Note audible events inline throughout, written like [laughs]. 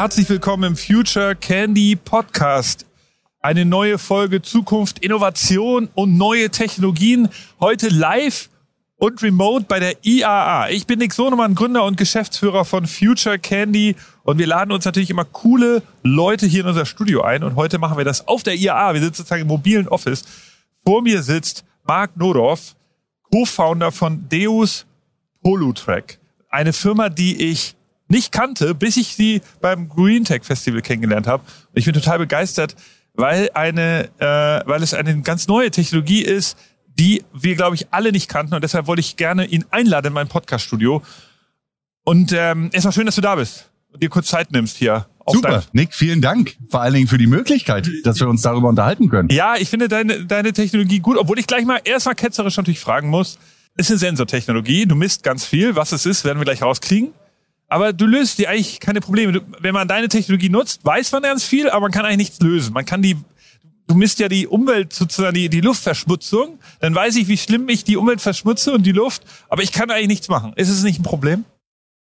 herzlich willkommen im Future Candy Podcast. Eine neue Folge Zukunft, Innovation und neue Technologien. Heute live und remote bei der IAA. Ich bin Nick Sonemann, Gründer und Geschäftsführer von Future Candy und wir laden uns natürlich immer coole Leute hier in unser Studio ein und heute machen wir das auf der IAA. Wir sitzen sozusagen im mobilen Office. Vor mir sitzt Marc Nodorf, Co-Founder von Deus Polutrack. Eine Firma, die ich nicht kannte, bis ich sie beim Green Tech Festival kennengelernt habe. ich bin total begeistert, weil eine, äh, weil es eine ganz neue Technologie ist, die wir, glaube ich, alle nicht kannten. Und deshalb wollte ich gerne ihn einladen in mein Podcast-Studio. Und ähm, erstmal schön, dass du da bist und dir kurz Zeit nimmst hier. Super, Nick, vielen Dank. Vor allen Dingen für die Möglichkeit, dass wir uns darüber unterhalten können. Ja, ich finde deine, deine Technologie gut, obwohl ich gleich mal erstmal ketzerisch natürlich fragen muss. Ist eine Sensortechnologie, du misst ganz viel. Was es ist, werden wir gleich rauskriegen. Aber du löst dir eigentlich keine Probleme. Du, wenn man deine Technologie nutzt, weiß man ganz viel, aber man kann eigentlich nichts lösen. Man kann die, du misst ja die Umwelt, sozusagen die, die Luftverschmutzung. Dann weiß ich, wie schlimm ich die Umwelt verschmutze und die Luft, aber ich kann eigentlich nichts machen. Ist es nicht ein Problem?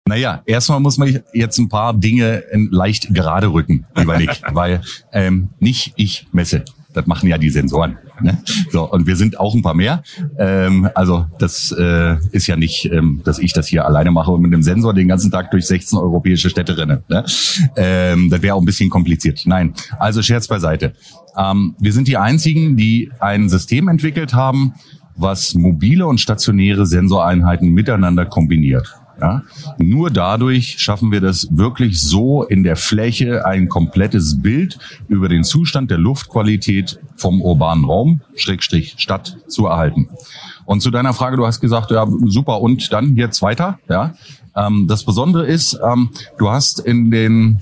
Naja, erstmal muss man jetzt ein paar Dinge leicht gerade rücken, lieber Nick, [laughs] weil ähm, nicht ich messe. Das machen ja die Sensoren. Ne? So, und wir sind auch ein paar mehr. Ähm, also das äh, ist ja nicht, ähm, dass ich das hier alleine mache und mit dem Sensor den ganzen Tag durch 16 europäische Städte renne. Ne? Ähm, das wäre auch ein bisschen kompliziert. Nein, also Scherz beiseite. Ähm, wir sind die einzigen, die ein System entwickelt haben, was mobile und stationäre Sensoreinheiten miteinander kombiniert. Ja? Nur dadurch schaffen wir das wirklich so in der Fläche ein komplettes Bild über den Zustand der Luftqualität vom urbanen Raum, Schrägstrich Stadt, zu erhalten. Und zu deiner Frage, du hast gesagt, ja, super, und dann jetzt weiter. Ja? Ähm, das Besondere ist, ähm, du hast in den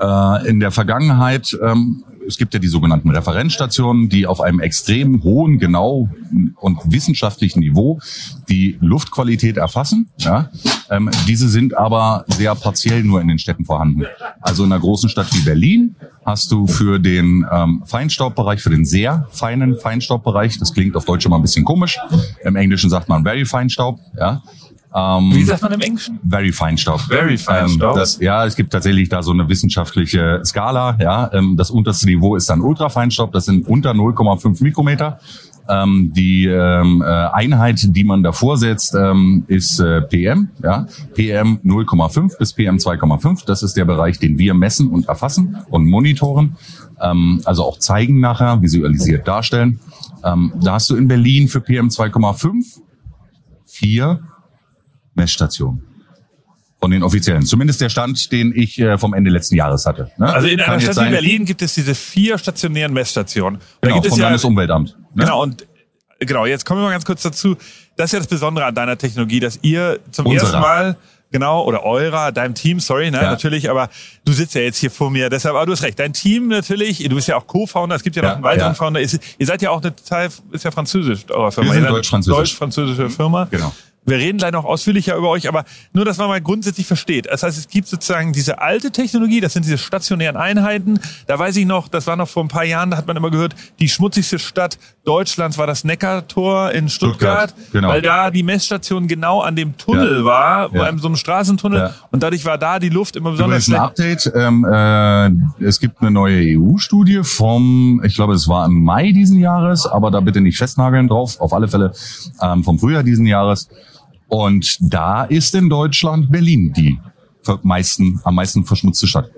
äh, in der Vergangenheit ähm, es gibt ja die sogenannten Referenzstationen, die auf einem extrem hohen, genau und wissenschaftlichen Niveau die Luftqualität erfassen. Ja? Ähm, diese sind aber sehr partiell nur in den Städten vorhanden. Also in einer großen Stadt wie Berlin hast du für den ähm, Feinstaubbereich, für den sehr feinen Feinstaubbereich, das klingt auf Deutsch immer ein bisschen komisch, im Englischen sagt man Very Feinstaub, ja, ähm, Wie sagt man im Englischen? Very fine Staub. Very fine ähm, Staub. Das, ja, es gibt tatsächlich da so eine wissenschaftliche Skala. Ja, ähm, das unterste Niveau ist dann Ultrafeinstaub. Das sind unter 0,5 Mikrometer. Ähm, die ähm, äh, Einheit, die man davor setzt, ähm, ist äh, PM. Ja? PM 0,5 bis PM 2,5. Das ist der Bereich, den wir messen und erfassen und monitoren. Ähm, also auch zeigen nachher, visualisiert darstellen. Ähm, da hast du in Berlin für PM 2,5 vier Messstationen. Von den offiziellen. Zumindest der Stand, den ich äh, vom Ende letzten Jahres hatte. Ne? Also in einer Stadt wie Berlin gibt es diese vier stationären Messstationen. Da genau, vom ja, Landesumweltamt. Ne? Genau, und genau, jetzt kommen wir mal ganz kurz dazu. Das ist ja das Besondere an deiner Technologie, dass ihr zum Unserer. ersten Mal genau, oder eurer, deinem Team, sorry, ne, ja. natürlich, aber du sitzt ja jetzt hier vor mir, deshalb, aber du hast recht, dein Team natürlich, du bist ja auch Co-Founder, es gibt ja noch ja, einen weiteren ja. Founder, ist, ihr seid ja auch eine Teil, ist ja französisch, eurer Firma. Wir sind deutsch-französisch. Deutsch-französische Firma. Genau. Wir reden gleich noch ausführlicher über euch, aber nur, dass man mal grundsätzlich versteht. Das heißt, es gibt sozusagen diese alte Technologie, das sind diese stationären Einheiten. Da weiß ich noch, das war noch vor ein paar Jahren, da hat man immer gehört, die schmutzigste Stadt Deutschlands war das Neckartor in Stuttgart, Stuttgart genau. weil da die Messstation genau an dem Tunnel ja. war, ja. einem so einem Straßentunnel ja. und dadurch war da die Luft immer besonders schlecht. ein Update, ähm, äh, es gibt eine neue EU-Studie vom, ich glaube, es war im Mai diesen Jahres, aber da bitte nicht festnageln drauf, auf alle Fälle ähm, vom Frühjahr diesen Jahres und da ist in Deutschland Berlin die meisten, am meisten verschmutzte Stadt.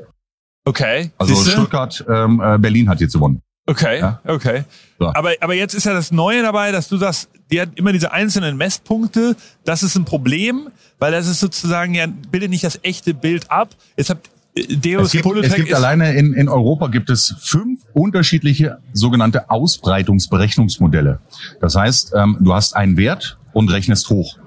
Okay. Also Siehste? Stuttgart, ähm, äh, Berlin hat jetzt gewonnen. Okay, ja? okay. So. Aber, aber jetzt ist ja das Neue dabei, dass du sagst, die hat immer diese einzelnen Messpunkte. Das ist ein Problem, weil das ist sozusagen ja, bildet nicht das echte Bild ab. Jetzt habt äh, Deus es gibt, es gibt alleine in, in Europa gibt es fünf unterschiedliche sogenannte Ausbreitungsberechnungsmodelle. Das heißt, ähm, du hast einen Wert und rechnest hoch.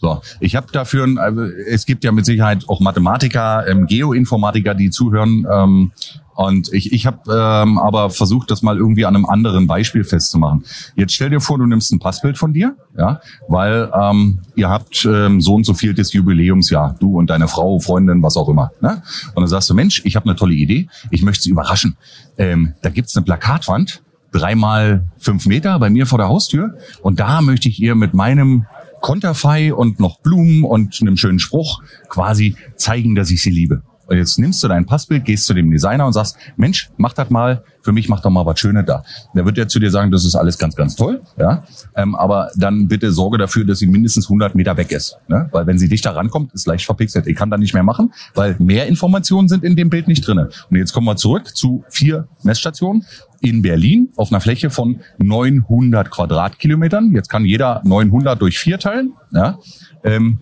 So, ich habe dafür, also es gibt ja mit Sicherheit auch Mathematiker, ähm, Geoinformatiker, die zuhören. Ähm, und ich, ich habe ähm, aber versucht, das mal irgendwie an einem anderen Beispiel festzumachen. Jetzt stell dir vor, du nimmst ein Passbild von dir, ja, weil ähm, ihr habt ähm, so und so viel des Jubiläumsjahr, du und deine Frau, Freundin, was auch immer. Ne? Und dann sagst du, Mensch, ich habe eine tolle Idee, ich möchte sie überraschen. Ähm, da gibt's eine Plakatwand, dreimal fünf Meter bei mir vor der Haustür und da möchte ich ihr mit meinem Konterfei und noch Blumen und einem schönen Spruch quasi zeigen, dass ich sie liebe. Und jetzt nimmst du dein Passbild, gehst zu dem Designer und sagst, Mensch, mach das mal, für mich mach doch mal was Schönes da. Der wird ja zu dir sagen, das ist alles ganz, ganz toll, ja. Ähm, aber dann bitte sorge dafür, dass sie mindestens 100 Meter weg ist, ne? weil wenn sie dichter rankommt, ist leicht verpixelt. Ich kann da nicht mehr machen, weil mehr Informationen sind in dem Bild nicht drinne. Und jetzt kommen wir zurück zu vier Messstationen in Berlin auf einer Fläche von 900 Quadratkilometern. Jetzt kann jeder 900 durch vier teilen. Ja? Ähm,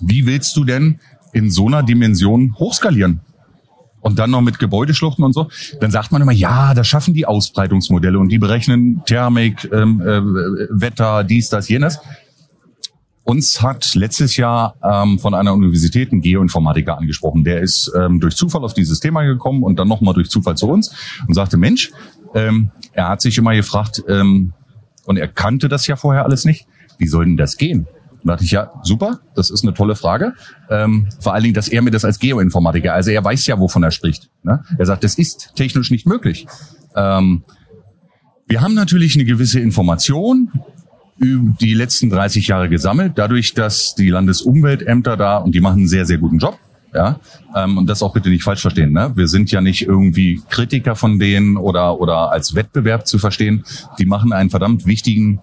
wie willst du denn in so einer Dimension hochskalieren? Und dann noch mit Gebäudeschluchten und so. Dann sagt man immer, ja, das schaffen die Ausbreitungsmodelle und die berechnen Thermik, ähm, äh, Wetter, dies, das, jenes. Uns hat letztes Jahr ähm, von einer Universität ein Geoinformatiker angesprochen. Der ist ähm, durch Zufall auf dieses Thema gekommen und dann nochmal durch Zufall zu uns und sagte, Mensch, ähm, er hat sich immer gefragt, ähm, und er kannte das ja vorher alles nicht, wie soll denn das gehen? Und da dachte ich, ja, super, das ist eine tolle Frage. Ähm, vor allen Dingen, dass er mir das als Geoinformatiker, also er weiß ja, wovon er spricht. Ne? Er sagt, das ist technisch nicht möglich. Ähm, wir haben natürlich eine gewisse Information über die letzten 30 Jahre gesammelt, dadurch, dass die Landesumweltämter da, und die machen einen sehr, sehr guten Job, ja, ähm, und das auch bitte nicht falsch verstehen. Ne? Wir sind ja nicht irgendwie Kritiker von denen oder oder als Wettbewerb zu verstehen. Die machen einen verdammt wichtigen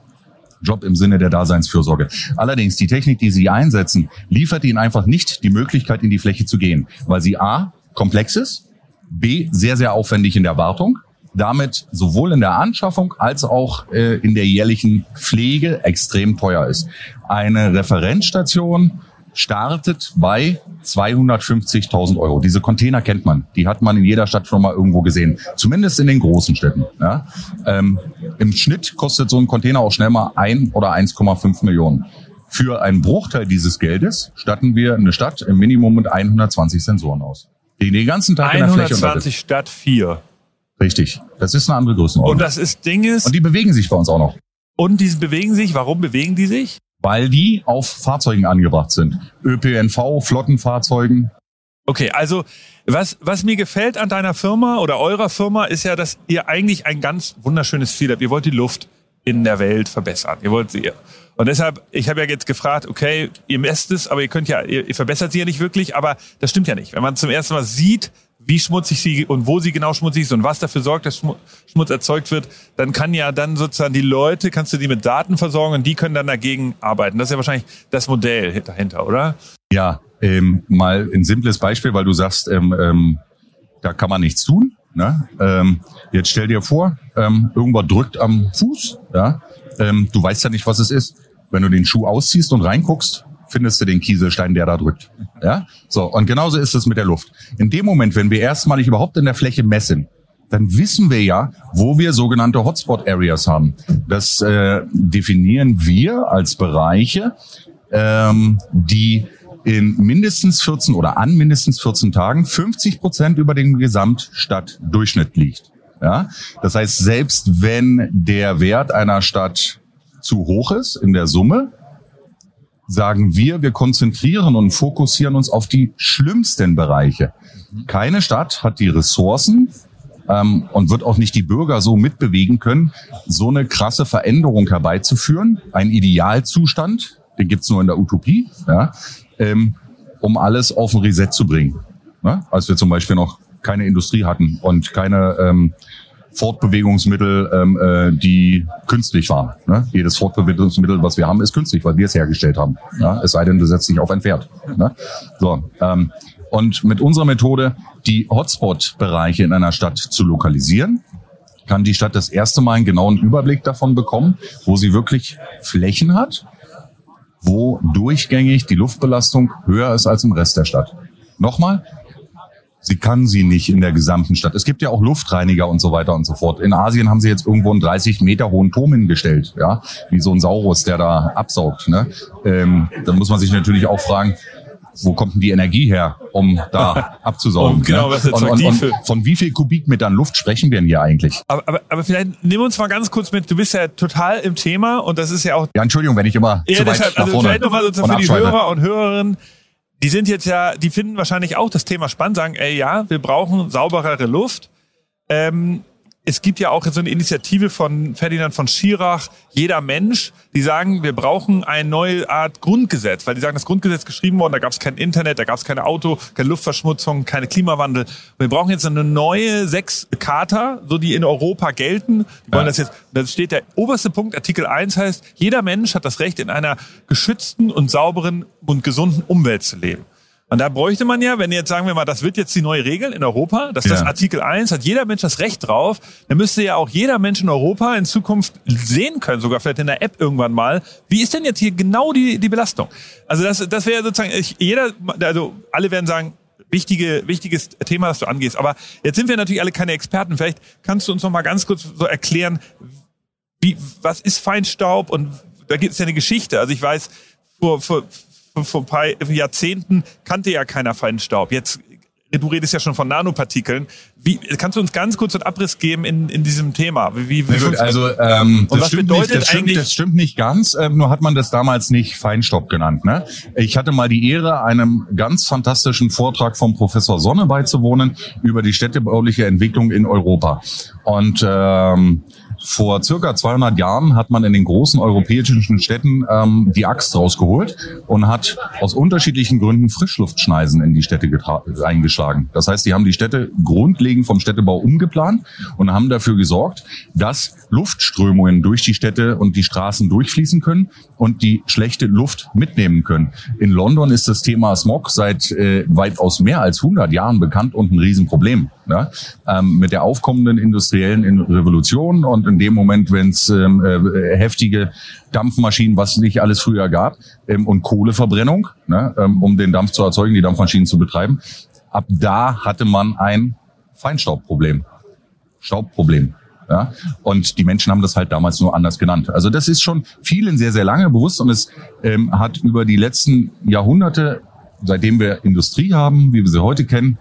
Job im Sinne der Daseinsfürsorge. Allerdings, die Technik, die sie einsetzen, liefert ihnen einfach nicht die Möglichkeit, in die Fläche zu gehen, weil sie A, komplex ist, B, sehr, sehr aufwendig in der Wartung, damit sowohl in der Anschaffung als auch äh, in der jährlichen Pflege extrem teuer ist. Eine Referenzstation startet bei 250.000 Euro. Diese Container kennt man. Die hat man in jeder Stadt schon mal irgendwo gesehen. Zumindest in den großen Städten. Ja. Ähm, Im Schnitt kostet so ein Container auch schnell mal ein oder 1,5 Millionen. Für einen Bruchteil dieses Geldes statten wir eine Stadt im Minimum mit 120 Sensoren aus. Die den ganzen Tag 120 in der Fläche statt 4. Richtig. Das ist eine andere Größenordnung. Und das ist Ding ist, Und die bewegen sich bei uns auch noch. und die bewegen sich, warum bewegen die sich? Weil die auf Fahrzeugen angebracht sind. ÖPNV, Flottenfahrzeugen. Okay, also was, was mir gefällt an deiner Firma oder eurer Firma ist ja, dass ihr eigentlich ein ganz wunderschönes Ziel habt. Ihr wollt die Luft in der Welt verbessern. Ihr wollt sie. Und deshalb, ich habe ja jetzt gefragt, okay, ihr messt es, aber ihr könnt ja, ihr, ihr verbessert sie ja nicht wirklich, aber das stimmt ja nicht. Wenn man zum ersten Mal sieht, wie schmutzig sie und wo sie genau schmutzig ist und was dafür sorgt, dass Schmu- Schmutz erzeugt wird, dann kann ja dann sozusagen die Leute, kannst du die mit Daten versorgen und die können dann dagegen arbeiten. Das ist ja wahrscheinlich das Modell dahinter, oder? Ja, ähm, mal ein simples Beispiel, weil du sagst, ähm, ähm, da kann man nichts tun. Ne? Ähm, jetzt stell dir vor, ähm, irgendwas drückt am Fuß. Ja? Ähm, du weißt ja nicht, was es ist. Wenn du den Schuh ausziehst und reinguckst, findest du den Kieselstein, der da drückt. Ja? So, und genauso ist es mit der Luft. In dem Moment, wenn wir erstmalig überhaupt in der Fläche messen, dann wissen wir ja, wo wir sogenannte Hotspot-Areas haben. Das äh, definieren wir als Bereiche, ähm, die in mindestens 14 oder an mindestens 14 Tagen 50 Prozent über dem Gesamtstadtdurchschnitt liegt. Ja? Das heißt, selbst wenn der Wert einer Stadt zu hoch ist in der Summe, sagen wir, wir konzentrieren und fokussieren uns auf die schlimmsten Bereiche. Keine Stadt hat die Ressourcen ähm, und wird auch nicht die Bürger so mitbewegen können, so eine krasse Veränderung herbeizuführen, ein Idealzustand, den gibt's nur in der Utopie, ja, ähm, um alles auf ein Reset zu bringen. Ne? Als wir zum Beispiel noch keine Industrie hatten und keine ähm, Fortbewegungsmittel, ähm, äh, die künstlich waren. Ne? Jedes Fortbewegungsmittel, was wir haben, ist künstlich, weil wir es hergestellt haben. Ja? Es sei denn, du setzt dich auf ein Pferd. Ne? So, ähm, und mit unserer Methode, die Hotspot-Bereiche in einer Stadt zu lokalisieren, kann die Stadt das erste Mal einen genauen Überblick davon bekommen, wo sie wirklich Flächen hat, wo durchgängig die Luftbelastung höher ist als im Rest der Stadt. Nochmal, sie kann sie nicht in der gesamten Stadt. Es gibt ja auch Luftreiniger und so weiter und so fort. In Asien haben sie jetzt irgendwo einen 30 Meter hohen Turm hingestellt, ja, wie so ein Saurus, der da absaugt. Ne? Ähm, da muss man sich natürlich auch fragen, wo kommt denn die Energie her, um da [laughs] abzusaugen? Um genau, ne? was erzeugt und, und, und von wie viel Kubikmetern Luft sprechen wir denn hier eigentlich? Aber, aber, aber vielleicht nimm uns mal ganz kurz mit. Du bist ja total im Thema und das ist ja auch Ja, Entschuldigung, wenn ich immer Ja, zu weit deshalb, nach also vorne vielleicht nochmal sozusagen für die. Hörer und Hörerinnen, die sind jetzt ja, die finden wahrscheinlich auch das Thema spannend, sagen, ey ja, wir brauchen sauberere Luft. Ähm, es gibt ja auch so eine Initiative von Ferdinand von Schirach, jeder Mensch, die sagen, wir brauchen eine neue Art Grundgesetz, weil die sagen, das Grundgesetz geschrieben worden, da gab es kein Internet, da gab es keine Auto, keine Luftverschmutzung, keine Klimawandel. Wir brauchen jetzt eine neue sechs Charta, so die in Europa gelten. Die wollen ja. das jetzt, da steht der oberste Punkt, Artikel 1 heißt, jeder Mensch hat das Recht, in einer geschützten und sauberen und gesunden Umwelt zu leben. Und da bräuchte man ja, wenn jetzt sagen wir mal, das wird jetzt die neue Regel in Europa, dass ja. das Artikel 1 hat jeder Mensch das Recht drauf, dann müsste ja auch jeder Mensch in Europa in Zukunft sehen können, sogar vielleicht in der App irgendwann mal, wie ist denn jetzt hier genau die, die Belastung? Also das, das wäre sozusagen, ich, jeder, also alle werden sagen, wichtige, wichtiges Thema, das du angehst. Aber jetzt sind wir natürlich alle keine Experten. Vielleicht kannst du uns noch mal ganz kurz so erklären, wie, was ist Feinstaub und da gibt es ja eine Geschichte. Also ich weiß, vor, vor, vor ein paar Jahrzehnten kannte ja keiner Feinstaub. Jetzt du redest ja schon von Nanopartikeln. Wie, kannst du uns ganz kurz einen Abriss geben in, in diesem Thema? Wie, wie gut, also ähm, das, stimmt nicht, das, stimmt, das stimmt nicht ganz, ähm, nur hat man das damals nicht Feinstaub genannt. Ne? Ich hatte mal die Ehre, einem ganz fantastischen Vortrag vom Professor Sonne beizuwohnen über die städtebauliche Entwicklung in Europa. Und ähm, vor circa 200 Jahren hat man in den großen europäischen Städten ähm, die Axt rausgeholt und hat aus unterschiedlichen Gründen Frischluftschneisen in die Städte eingeschlagen. Das heißt, die haben die Städte grundlegend vom Städtebau umgeplant und haben dafür gesorgt, dass Luftströmungen durch die Städte und die Straßen durchfließen können und die schlechte Luft mitnehmen können. In London ist das Thema Smog seit äh, weitaus mehr als 100 Jahren bekannt und ein Riesenproblem. Ja? Ähm, mit der aufkommenden industriellen Revolution und in dem Moment, wenn es ähm, äh, heftige Dampfmaschinen, was nicht alles früher gab, ähm, und Kohleverbrennung, ne, ähm, um den Dampf zu erzeugen, die Dampfmaschinen zu betreiben, ab da hatte man ein Feinstaubproblem, Staubproblem. Ja? Und die Menschen haben das halt damals nur anders genannt. Also das ist schon vielen sehr, sehr lange bewusst und es ähm, hat über die letzten Jahrhunderte, seitdem wir Industrie haben, wie wir sie heute kennen,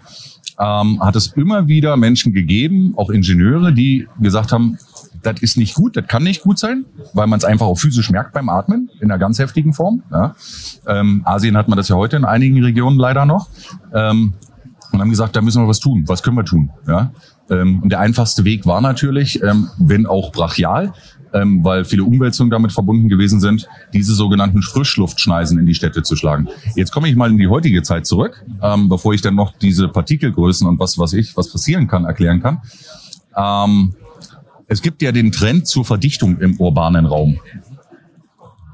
ähm, hat es immer wieder Menschen gegeben, auch Ingenieure, die gesagt haben, das ist nicht gut, das kann nicht gut sein, weil man es einfach auch physisch merkt beim Atmen in einer ganz heftigen Form. Ja. Ähm, Asien hat man das ja heute in einigen Regionen leider noch. Ähm, und haben gesagt, da müssen wir was tun. Was können wir tun? Ja. Ähm, und der einfachste Weg war natürlich, ähm, wenn auch brachial, ähm, weil viele Umwälzungen damit verbunden gewesen sind, diese sogenannten Frischluftschneisen in die Städte zu schlagen. Jetzt komme ich mal in die heutige Zeit zurück, ähm, bevor ich dann noch diese Partikelgrößen und was, was ich, was passieren kann, erklären kann. Ähm, es gibt ja den Trend zur Verdichtung im urbanen Raum.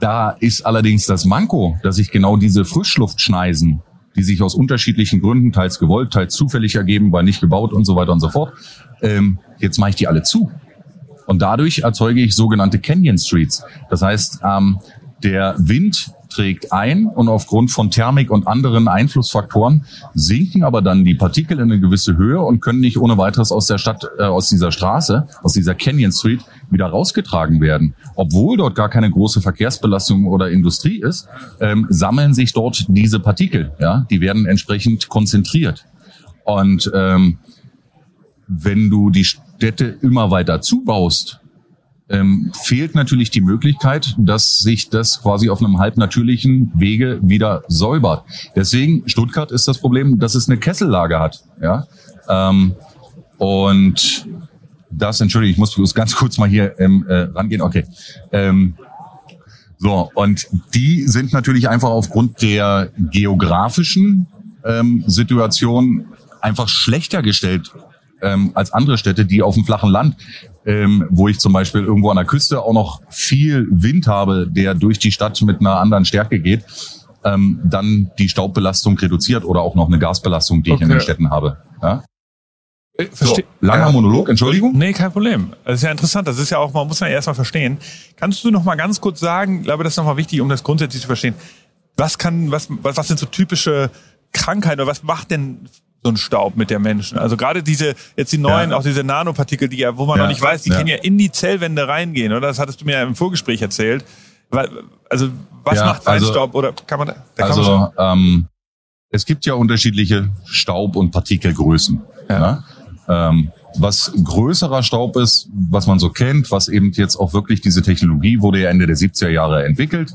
Da ist allerdings das Manko, dass sich genau diese Frischluftschneisen, die sich aus unterschiedlichen Gründen, teils gewollt, teils zufällig ergeben, weil nicht gebaut und so weiter und so fort, ähm, jetzt mache ich die alle zu. Und dadurch erzeuge ich sogenannte Canyon Streets. Das heißt, ähm, der Wind trägt ein und aufgrund von Thermik und anderen Einflussfaktoren sinken aber dann die Partikel in eine gewisse Höhe und können nicht ohne weiteres aus der Stadt, äh, aus dieser Straße, aus dieser Canyon Street wieder rausgetragen werden. Obwohl dort gar keine große Verkehrsbelastung oder Industrie ist, ähm, sammeln sich dort diese Partikel. Ja, die werden entsprechend konzentriert. Und ähm, wenn du die Städte immer weiter zubaust, ähm, fehlt natürlich die Möglichkeit, dass sich das quasi auf einem halbnatürlichen Wege wieder säubert. Deswegen, Stuttgart ist das Problem, dass es eine Kessellage hat. Ja? Ähm, und das, entschuldige, ich muss ganz kurz mal hier ähm, äh, rangehen. Okay. Ähm, so, und die sind natürlich einfach aufgrund der geografischen ähm, Situation einfach schlechter gestellt ähm, als andere Städte, die auf dem flachen Land, ähm, wo ich zum Beispiel irgendwo an der Küste auch noch viel Wind habe, der durch die Stadt mit einer anderen Stärke geht, ähm, dann die Staubbelastung reduziert oder auch noch eine Gasbelastung, die okay. ich in den Städten habe. Ja? Äh, so, langer Monolog, Entschuldigung. Nee, kein Problem. Das ist ja interessant. Das ist ja auch, man muss ja erstmal verstehen. Kannst du noch mal ganz kurz sagen, ich glaube, das ist noch mal wichtig, um das grundsätzlich zu verstehen. Was kann, was, was, was sind so typische Krankheiten oder was macht denn so ein Staub mit der Menschen. Also gerade diese, jetzt die neuen, ja. auch diese Nanopartikel, die ja, wo man ja. noch nicht weiß, die ja. können ja in die Zellwände reingehen, oder? Das hattest du mir ja im Vorgespräch erzählt. Also was macht Feinstaub also, oder kann man da? also man ähm, es gibt ja unterschiedliche Staub- und Partikelgrößen. Ja. Ähm, was größerer Staub ist, was man so kennt, was eben jetzt auch wirklich diese Technologie wurde ja Ende der 70er Jahre entwickelt,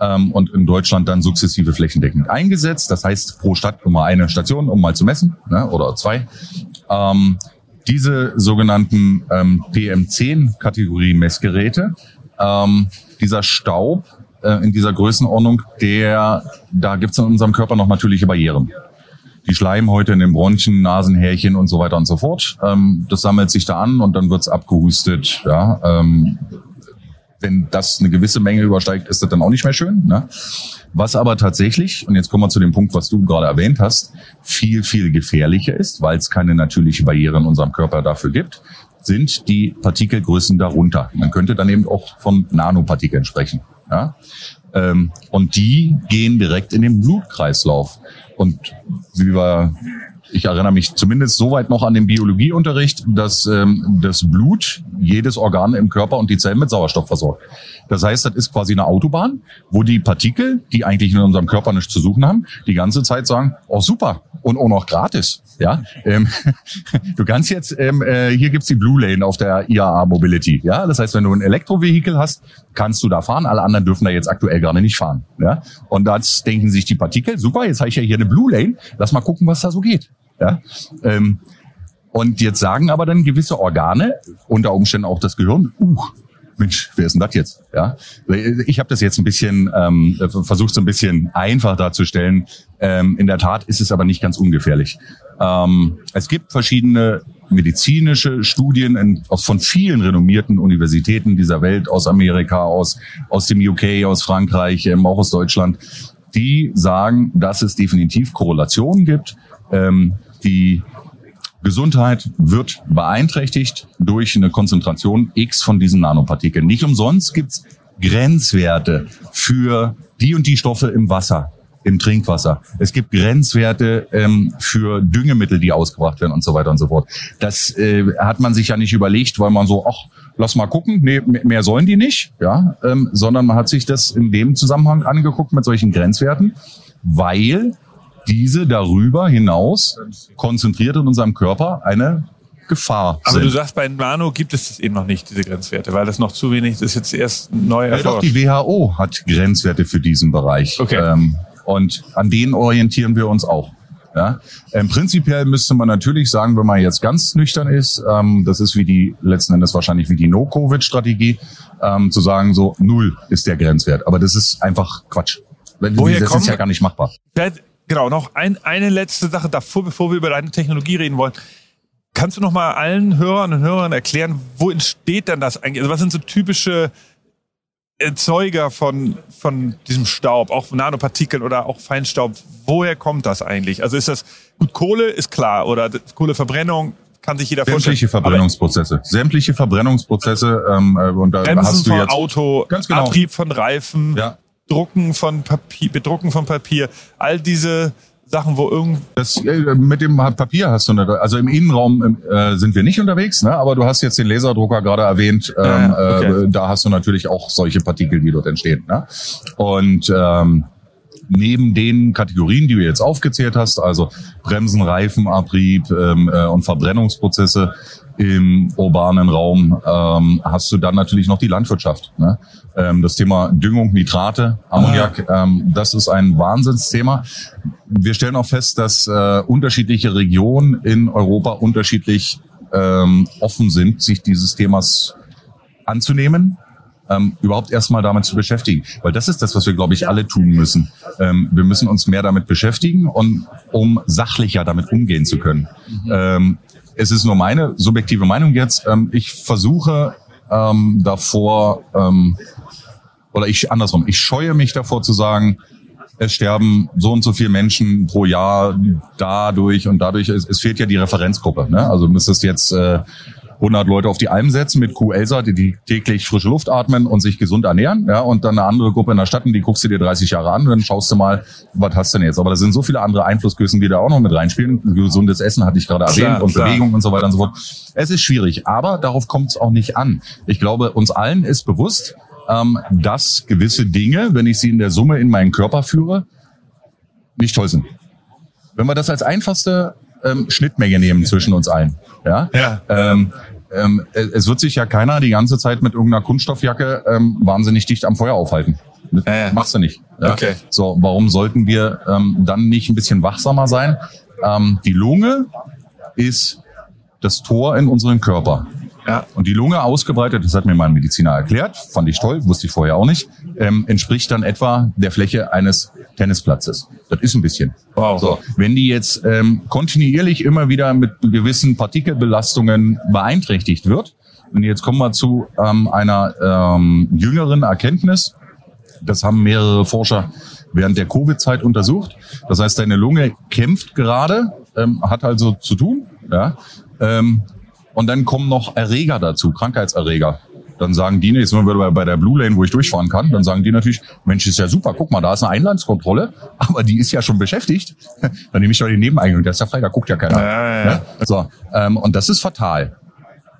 ähm, und in Deutschland dann sukzessive flächendeckend eingesetzt. Das heißt, pro Stadt immer eine Station, um mal zu messen, ne, oder zwei. Ähm, diese sogenannten ähm, PM10-Kategorie-Messgeräte, ähm, dieser Staub äh, in dieser Größenordnung, der, da gibt's in unserem Körper noch natürliche Barrieren. Die Schleimhäute in den Bronchien, Nasenhärchen und so weiter und so fort. Ähm, das sammelt sich da an und dann wird's abgehustet. Ja, ähm, wenn das eine gewisse Menge übersteigt, ist das dann auch nicht mehr schön. Ne? Was aber tatsächlich, und jetzt kommen wir zu dem Punkt, was du gerade erwähnt hast, viel, viel gefährlicher ist, weil es keine natürliche Barriere in unserem Körper dafür gibt, sind die Partikelgrößen darunter. Man könnte dann eben auch von Nanopartikeln sprechen. Ja? Ähm, und die gehen direkt in den Blutkreislauf. Und wie wir ich erinnere mich zumindest soweit noch an den Biologieunterricht, dass ähm, das Blut jedes Organ im Körper und die Zellen mit Sauerstoff versorgt. Das heißt, das ist quasi eine Autobahn, wo die Partikel, die eigentlich in unserem Körper nichts zu suchen haben, die ganze Zeit sagen, oh super, und auch noch gratis. Ja, ähm, [laughs] du kannst jetzt, ähm, äh, hier gibt's die Blue Lane auf der IAA Mobility. Ja, das heißt, wenn du ein Elektrovehikel hast, kannst du da fahren. Alle anderen dürfen da jetzt aktuell gerade nicht fahren. Ja, und das denken sich die Partikel, super, jetzt habe ich ja hier eine Blue Lane, lass mal gucken, was da so geht. Ja, ähm, und jetzt sagen aber dann gewisse Organe, unter Umständen auch das Gehirn, uh, Mensch, wer ist denn das jetzt? Ja, ich habe das jetzt ein bisschen ähm, versucht, so ein bisschen einfach darzustellen. Ähm, in der Tat ist es aber nicht ganz ungefährlich. Ähm, es gibt verschiedene medizinische Studien in, von vielen renommierten Universitäten dieser Welt, aus Amerika, aus, aus dem UK, aus Frankreich, ähm, auch aus Deutschland, die sagen, dass es definitiv Korrelationen gibt, ähm, die Gesundheit wird beeinträchtigt durch eine Konzentration X von diesen Nanopartikeln. Nicht umsonst gibt's Grenzwerte für die und die Stoffe im Wasser, im Trinkwasser. Es gibt Grenzwerte ähm, für Düngemittel, die ausgebracht werden und so weiter und so fort. Das äh, hat man sich ja nicht überlegt, weil man so, ach, lass mal gucken, nee, mehr sollen die nicht, ja, ähm, sondern man hat sich das in dem Zusammenhang angeguckt mit solchen Grenzwerten, weil diese darüber hinaus konzentriert in unserem Körper eine Gefahr. Aber sind. du sagst, bei Nano gibt es das eben noch nicht, diese Grenzwerte, weil das noch zu wenig, das ist jetzt erst neu erforscht. Ja, doch, die WHO hat Grenzwerte für diesen Bereich. Okay. Ähm, und an denen orientieren wir uns auch. Ja? Ähm, prinzipiell müsste man natürlich sagen, wenn man jetzt ganz nüchtern ist, ähm, das ist wie die, letzten Endes wahrscheinlich wie die No-Covid-Strategie, ähm, zu sagen, so null ist der Grenzwert. Aber das ist einfach Quatsch. Woher das ist ja gar nicht machbar. Genau, noch ein, eine letzte Sache davor, bevor wir über deine Technologie reden wollen. Kannst du noch mal allen Hörern und Hörern erklären, wo entsteht denn das eigentlich? Also was sind so typische Erzeuger von, von diesem Staub, auch Nanopartikeln oder auch Feinstaub? Woher kommt das eigentlich? Also ist das, gut, Kohle ist klar oder Kohleverbrennung kann sich jeder Sämtliche vorstellen. Verbrennungsprozesse. Sämtliche Verbrennungsprozesse. Ähm, äh, und da Bremsen hast du von jetzt, Auto, ganz genau. Abrieb von Reifen. Ja, Drucken von Papier, Bedrucken von Papier, all diese Sachen, wo irgend das äh, mit dem Papier hast du eine, also im Innenraum äh, sind wir nicht unterwegs, ne? Aber du hast jetzt den Laserdrucker gerade erwähnt, ähm, Ah, okay. äh, da hast du natürlich auch solche Partikel, die dort entstehen. Ne? Und ähm, neben den Kategorien, die du jetzt aufgezählt hast, also Bremsen, Reifenabrieb ähm, äh, und Verbrennungsprozesse im urbanen Raum, ähm, hast du dann natürlich noch die Landwirtschaft. Ne? Ähm, das Thema Düngung, Nitrate, Ammoniak, ähm, das ist ein Wahnsinnsthema. Wir stellen auch fest, dass äh, unterschiedliche Regionen in Europa unterschiedlich ähm, offen sind, sich dieses Themas anzunehmen ähm, überhaupt erstmal damit zu beschäftigen. Weil das ist das, was wir, glaube ich, alle tun müssen. Ähm, wir müssen uns mehr damit beschäftigen und um sachlicher damit umgehen zu können. Ähm, es ist nur meine subjektive Meinung jetzt. Ähm, ich versuche ähm, davor, ähm, oder ich andersrum, ich scheue mich davor zu sagen, es sterben so und so viele Menschen pro Jahr dadurch und dadurch, es, es fehlt ja die Referenzgruppe. Ne? Also müsstest jetzt äh, 100 Leute auf die Alm setzen mit Q-Elsa, die, die täglich frische Luft atmen und sich gesund ernähren, ja, und dann eine andere Gruppe in der Stadt, und die guckst du dir 30 Jahre an und dann schaust du mal, was hast du denn jetzt? Aber da sind so viele andere Einflussgrößen, die da auch noch mit reinspielen. Gesundes Essen hatte ich gerade Klar, erwähnt und klar. Bewegung und so weiter und so fort. Es ist schwierig, aber darauf kommt es auch nicht an. Ich glaube, uns allen ist bewusst, ähm, dass gewisse Dinge, wenn ich sie in der Summe in meinen Körper führe, nicht toll sind. Wenn wir das als einfachste ähm, Schnittmenge nehmen zwischen uns allen, ja, Ja. ähm, ähm, es wird sich ja keiner die ganze Zeit mit irgendeiner Kunststoffjacke ähm, wahnsinnig dicht am Feuer aufhalten. Ja, ja. Machst du nicht. Ja? Okay. So, warum sollten wir ähm, dann nicht ein bisschen wachsamer sein? Ähm, die Lunge ist das Tor in unseren Körper. Ja. Und die Lunge ausgebreitet, das hat mir mein Mediziner erklärt, fand ich toll, wusste ich vorher auch nicht, ähm, entspricht dann etwa der Fläche eines Tennisplatzes. Das ist ein bisschen. Wow. So, wenn die jetzt ähm, kontinuierlich immer wieder mit gewissen Partikelbelastungen beeinträchtigt wird, und jetzt kommen wir zu ähm, einer ähm, jüngeren Erkenntnis, das haben mehrere Forscher während der Covid-Zeit untersucht. Das heißt, deine Lunge kämpft gerade, ähm, hat also zu tun, ja, ähm, und dann kommen noch Erreger dazu, Krankheitserreger. Dann sagen die, jetzt sind wir bei der Blue Lane, wo ich durchfahren kann, dann sagen die natürlich, Mensch, ist ja super, guck mal, da ist eine Einlandskontrolle, [laughs] aber die ist ja schon beschäftigt. [laughs] Dann nehme ich doch den Nebeneingang, der ist ja frei, da guckt ja keiner. Ja, ja, ja. So, ähm, und das ist fatal.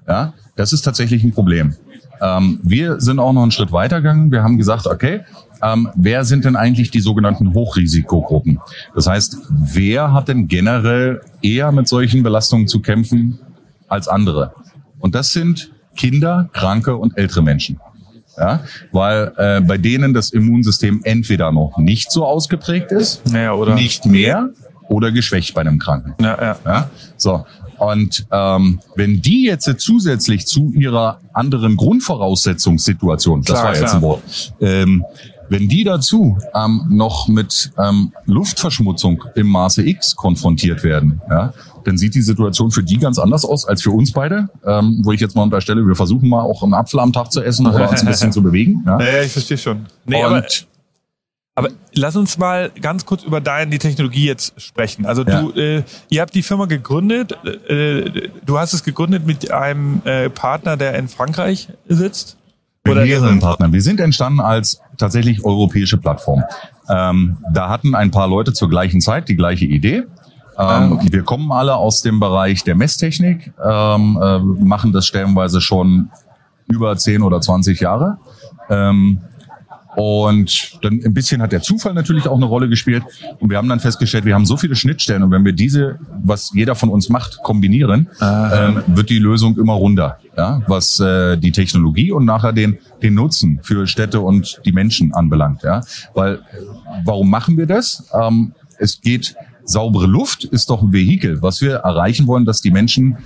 Ja, das ist tatsächlich ein Problem. Ähm, wir sind auch noch einen Schritt weitergegangen. Wir haben gesagt, okay, ähm, wer sind denn eigentlich die sogenannten Hochrisikogruppen? Das heißt, wer hat denn generell eher mit solchen Belastungen zu kämpfen als andere? Und das sind Kinder, Kranke und ältere Menschen. Ja, weil äh, bei denen das Immunsystem entweder noch nicht so ausgeprägt ist, Naja, oder? nicht mehr oder geschwächt bei einem Kranken. Ja, ja. Ja? So. Und ähm, wenn die jetzt zusätzlich zu ihrer anderen Grundvoraussetzungssituation, das Klar, war jetzt klar. ein Wort, ähm, wenn die dazu ähm, noch mit ähm, Luftverschmutzung im Maße X konfrontiert werden, ja, dann sieht die Situation für die ganz anders aus als für uns beide. Ähm, wo ich jetzt mal unterstelle, wir versuchen mal auch einen Apfel am Tag zu essen oder uns ein bisschen zu bewegen. Ja. Ja, ja, ich verstehe schon. Nee, aber, aber lass uns mal ganz kurz über deine die Technologie jetzt sprechen. Also Ja. du, äh, ihr habt die Firma gegründet. Äh, du hast es gegründet mit einem äh, Partner, der in Frankreich sitzt. Mit Oder mehreren Partnern. Wir sind entstanden als tatsächlich europäische Plattform. Ähm, da hatten ein paar Leute zur gleichen Zeit die gleiche Idee. Ähm, okay. Wir kommen alle aus dem Bereich der Messtechnik, ähm, äh, machen das stellenweise schon über 10 oder 20 Jahre. Ähm, und dann ein bisschen hat der Zufall natürlich auch eine Rolle gespielt. Und wir haben dann festgestellt, wir haben so viele Schnittstellen und wenn wir diese, was jeder von uns macht, kombinieren, ähm, wird die Lösung immer runder. Ja, was äh, die Technologie und nachher den, den Nutzen für Städte und die Menschen anbelangt. Ja, weil warum machen wir das? Ähm, es geht saubere Luft ist doch ein Vehikel, was wir erreichen wollen, dass die Menschen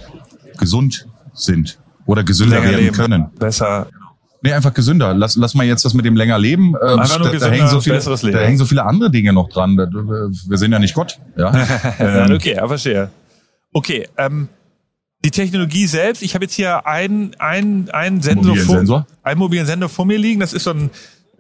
gesund sind oder gesünder länger werden leben, können. besser. Nee, einfach gesünder. Lass, lass mal jetzt das mit dem länger leben. Äh, Einfach nur da, da, hängen so viele, besseres Leben. da hängen so viele andere Dinge noch dran. Wir sind ja nicht Gott. [laughs] Ja? Ähm, okay, ja, verstehe. Okay, ähm, die Technologie selbst, ich habe jetzt hier einen, einen, einen Sensor, Mobilen vor, Sensor? einen mobilen Sensor vor mir liegen. Das ist so ein,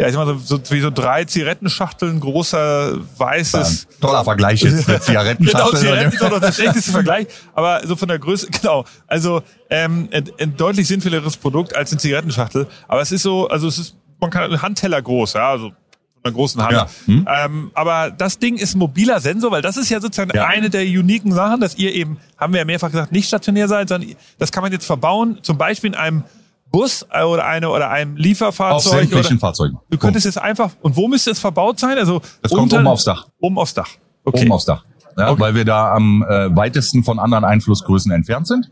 ja, ich sag mal so, so wie so drei Zigarettenschachteln, großer weißes. toller Vergleich jetzt. Eine [laughs] Genau, Zigarettenschachtel. Zigaretten ist auch noch der schlechteste Vergleich, aber so von der Größe, [laughs] genau. Also ähm, ein, ein deutlich sinnvolleres Produkt als eine Zigarettenschachtel. Aber es ist so, also es ist, man kann ein Handteller groß, ja, also von einer großen Hand. Ja. Hm. Ähm, aber das Ding ist ein mobiler Sensor, weil das ist ja sozusagen Ja. eine der uniken Sachen, dass ihr eben, haben wir ja mehrfach gesagt, nicht stationär seid, sondern das kann man jetzt verbauen, zum Beispiel in einem Bus oder eine oder einem Auf Lieferfahrzeug. sämtlichen Oder, Fahrzeugen. du könntest es einfach, und wo müsste es verbaut sein? Also Das kommt oben aufs Dach. Oben aufs Dach. Okay. Oben aufs Dach. Ja, Okay. Weil wir da am äh, weitesten von anderen Einflussgrößen entfernt sind.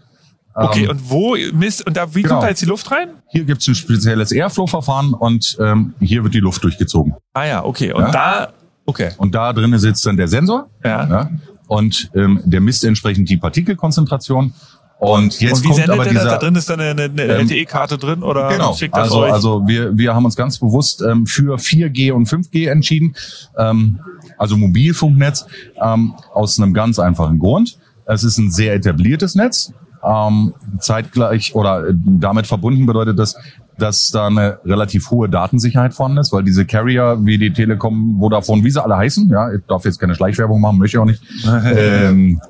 Okay, Ähm, und wo misst, und da, wie genau. kommt da jetzt die Luft rein? hier gibt's ein spezielles Airflow-Verfahren und ähm, hier wird die Luft durchgezogen. Ah ja, okay. Und Ja. da, okay. Und da drinnen sitzt dann der Sensor. Ja. und ähm, der misst entsprechend die Partikelkonzentration. Und jetzt und wie kommt aber dieser Da drin ist dann eine, eine Ähm, LTE-Karte drin oder Genau, schickt das also, euch? also wir, wir haben uns ganz bewusst ähm, für 4G und 5G entschieden, ähm, also Mobilfunknetz, ähm, aus einem ganz einfachen Grund. Es ist ein sehr etabliertes Netz. Ähm, zeitgleich oder äh, damit verbunden bedeutet das, dass da eine relativ hohe Datensicherheit vorhanden ist, weil diese Carrier wie die Telekom, Vodafone, wie sie alle heißen, ja, ich darf jetzt keine Schleichwerbung machen, möchte ich auch nicht, [laughs] ähm,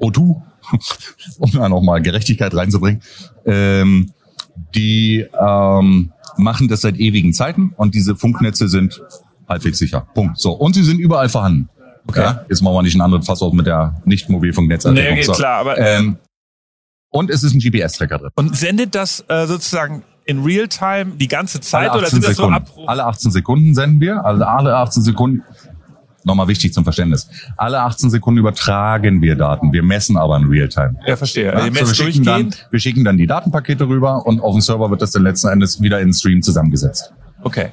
O2, [laughs] um da nochmal Gerechtigkeit reinzubringen, ähm, die ähm, machen das seit ewigen Zeiten und diese Funknetze sind halbwegs sicher. Punkt. So. Und sie sind überall vorhanden. Okay. Ja, jetzt machen wir nicht einen anderen Fass auf mit der Nicht-Mobilfunknetz. Nee, geht klar, aber- ähm, und es ist ein GPS-Tracker drin. Und sendet das äh, sozusagen in Realtime die ganze Zeit Alle oder 18 sind das so Sekunden. ab? alle 18 Sekunden senden wir. Also alle 18 Sekunden. Nochmal wichtig zum Verständnis. Alle 18 Sekunden übertragen wir Daten. Wir messen aber in Realtime. Ja, verstehe. Ja, Also ihr so wir, messt schicken dann, wir schicken dann die Datenpakete rüber und auf dem Server wird das dann letzten Endes wieder in den Stream zusammengesetzt. Okay.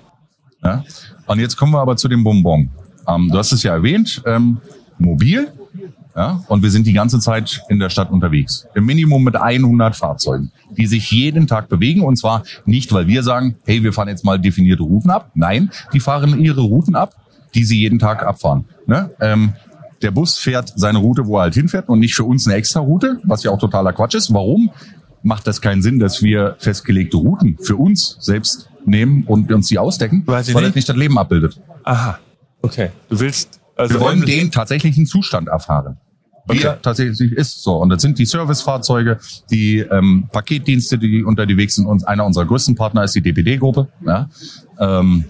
Ja? Und jetzt kommen wir aber zu dem Bonbon. Ähm, du hast es ja erwähnt, ähm, mobil. Ja? Und wir sind die ganze Zeit in der Stadt unterwegs. Im Minimum mit 100 Fahrzeugen, die sich jeden Tag bewegen. Und zwar nicht, weil wir sagen, hey, wir fahren jetzt mal definierte Routen ab. Nein, die fahren ihre Routen ab, die sie jeden Tag abfahren. Ne? Ähm, der Bus fährt seine Route, wo er halt hinfährt und nicht für uns eine extra Route, was ja auch totaler Quatsch ist. Warum macht das keinen Sinn, dass wir festgelegte Routen für uns selbst nehmen und uns die ausdecken? Weiß weil nicht. das nicht das Leben abbildet. Aha. Okay. Du willst also Wir wollen den tatsächlichen Zustand erfahren. Wie Okay. er tatsächlich ist. So. Und das sind die Servicefahrzeuge, die ähm, Paketdienste, die unterwegs sind. Und einer unserer größten Partner ist die DPD-Gruppe. Ja? Ähm,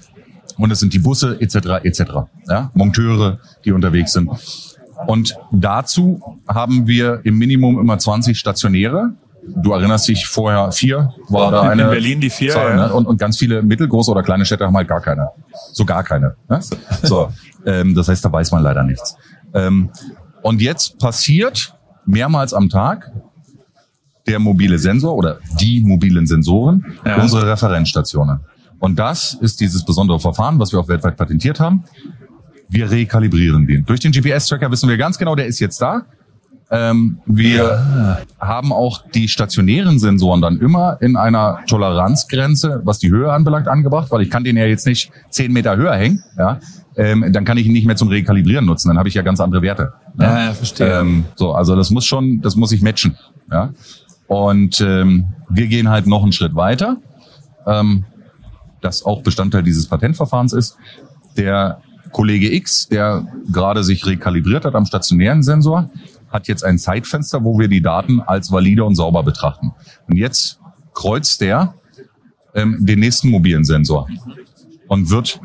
und es sind die Busse etc. etc. Ja? Monteure, die unterwegs sind. Und dazu haben wir im Minimum immer 20 Stationäre. Du erinnerst dich, vorher vier war da In eine Berlin die vier, Zahl, ja. ne? und, und ganz viele mittelgroße oder kleine Städte haben halt gar keine. So gar keine. Ne? So, ähm, das heißt, da weiß man leider nichts. Ähm, und jetzt passiert mehrmals am Tag der mobile Sensor oder die mobilen Sensoren Ja. unsere Referenzstationen. Und das ist dieses besondere Verfahren, was wir auch weltweit patentiert haben. Wir rekalibrieren den. Durch den GPS-Tracker wissen wir ganz genau, der ist jetzt da. Ähm, wir haben auch die stationären Sensoren dann immer in einer Toleranzgrenze, was die Höhe anbelangt, angebracht, weil ich kann den ja jetzt nicht zehn Meter höher hängen. Ja? Ähm, dann kann ich ihn nicht mehr zum Rekalibrieren nutzen. Dann habe ich ja ganz andere Werte. Ja, ja, verstehe. Ähm, so, also das muss schon, das muss ich matchen. Ja? Und ähm, wir gehen halt noch einen Schritt weiter, ähm, das auch Bestandteil dieses Patentverfahrens ist. Der Kollege X, der gerade sich rekalibriert hat am stationären Sensor, hat jetzt ein Zeitfenster, wo wir die Daten als valide und sauber betrachten. Und jetzt kreuzt der ähm, den nächsten mobilen Sensor und wird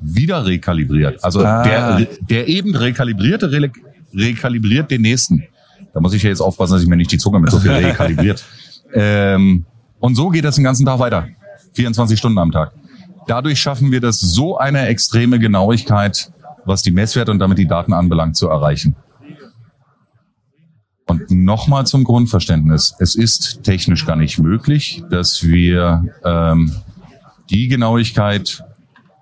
wieder rekalibriert. Also Ah. der, der eben rekalibrierte re rekalibriert den nächsten. Da muss ich ja jetzt aufpassen, dass ich mir nicht die Zunge mit so viel [laughs] rekalibriert. ähm, und so geht das den ganzen Tag weiter. 24 Stunden am Tag. Dadurch schaffen wir das so eine extreme Genauigkeit, was die Messwerte und damit die Daten anbelangt, zu erreichen. Und nochmal zum Grundverständnis. Es ist technisch gar nicht möglich, dass wir ähm, die Genauigkeit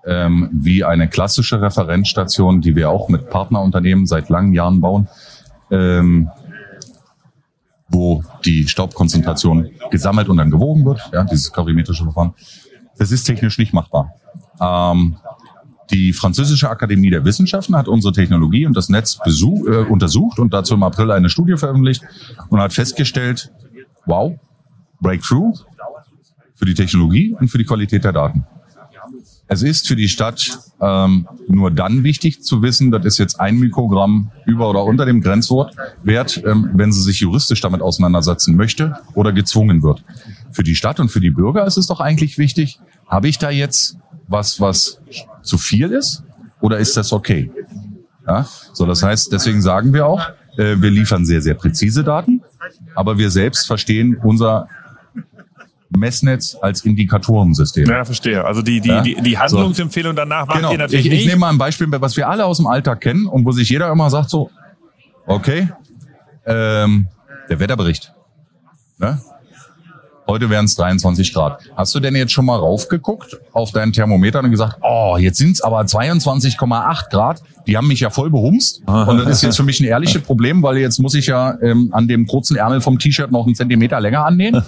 ähm, wie eine klassische Referenzstation, die wir auch mit Partnerunternehmen seit langen Jahren bauen, ähm, wo die Staubkonzentration gesammelt und dann gewogen wird, ja, dieses kalorimetrische Verfahren. Das ist technisch nicht machbar. Ähm, die Französische Akademie der Wissenschaften hat unsere Technologie und das Netz besuch, äh, untersucht und dazu im April eine Studie veröffentlicht und hat festgestellt, wow, Breakthrough für die Technologie und für die Qualität der Daten. Es ist für die Stadt ähm, nur dann wichtig zu wissen, das ist jetzt ein Mikrogramm über oder unter dem Grenzwert, Wert, ähm, wenn sie sich juristisch damit auseinandersetzen möchte oder gezwungen wird. Für die Stadt und für die Bürger ist es doch eigentlich wichtig, habe ich da jetzt was, was zu viel ist oder ist das okay? Ja, so das heißt, deswegen sagen wir auch, äh, wir liefern sehr, sehr präzise Daten, aber wir selbst verstehen unser Messnetz als Indikatorensystem. Ja, verstehe. Also die, die, Ja? die, die Handlungsempfehlung danach macht Genau. ihr natürlich Ich, ich nicht. nehme mal ein Beispiel, was wir alle aus dem Alltag kennen und wo sich jeder immer sagt so, okay, ähm, der Wetterbericht. Ne? Heute wären es 23 Grad. Hast du denn jetzt schon mal raufgeguckt auf deinen Thermometer und gesagt, oh, jetzt sind es aber 22,8 Grad. Die haben mich ja voll behumst. Und das ist jetzt für mich ein ehrliches [laughs] Problem, weil jetzt muss ich ja ähm, an dem kurzen Ärmel vom T-Shirt noch einen Zentimeter länger annähen.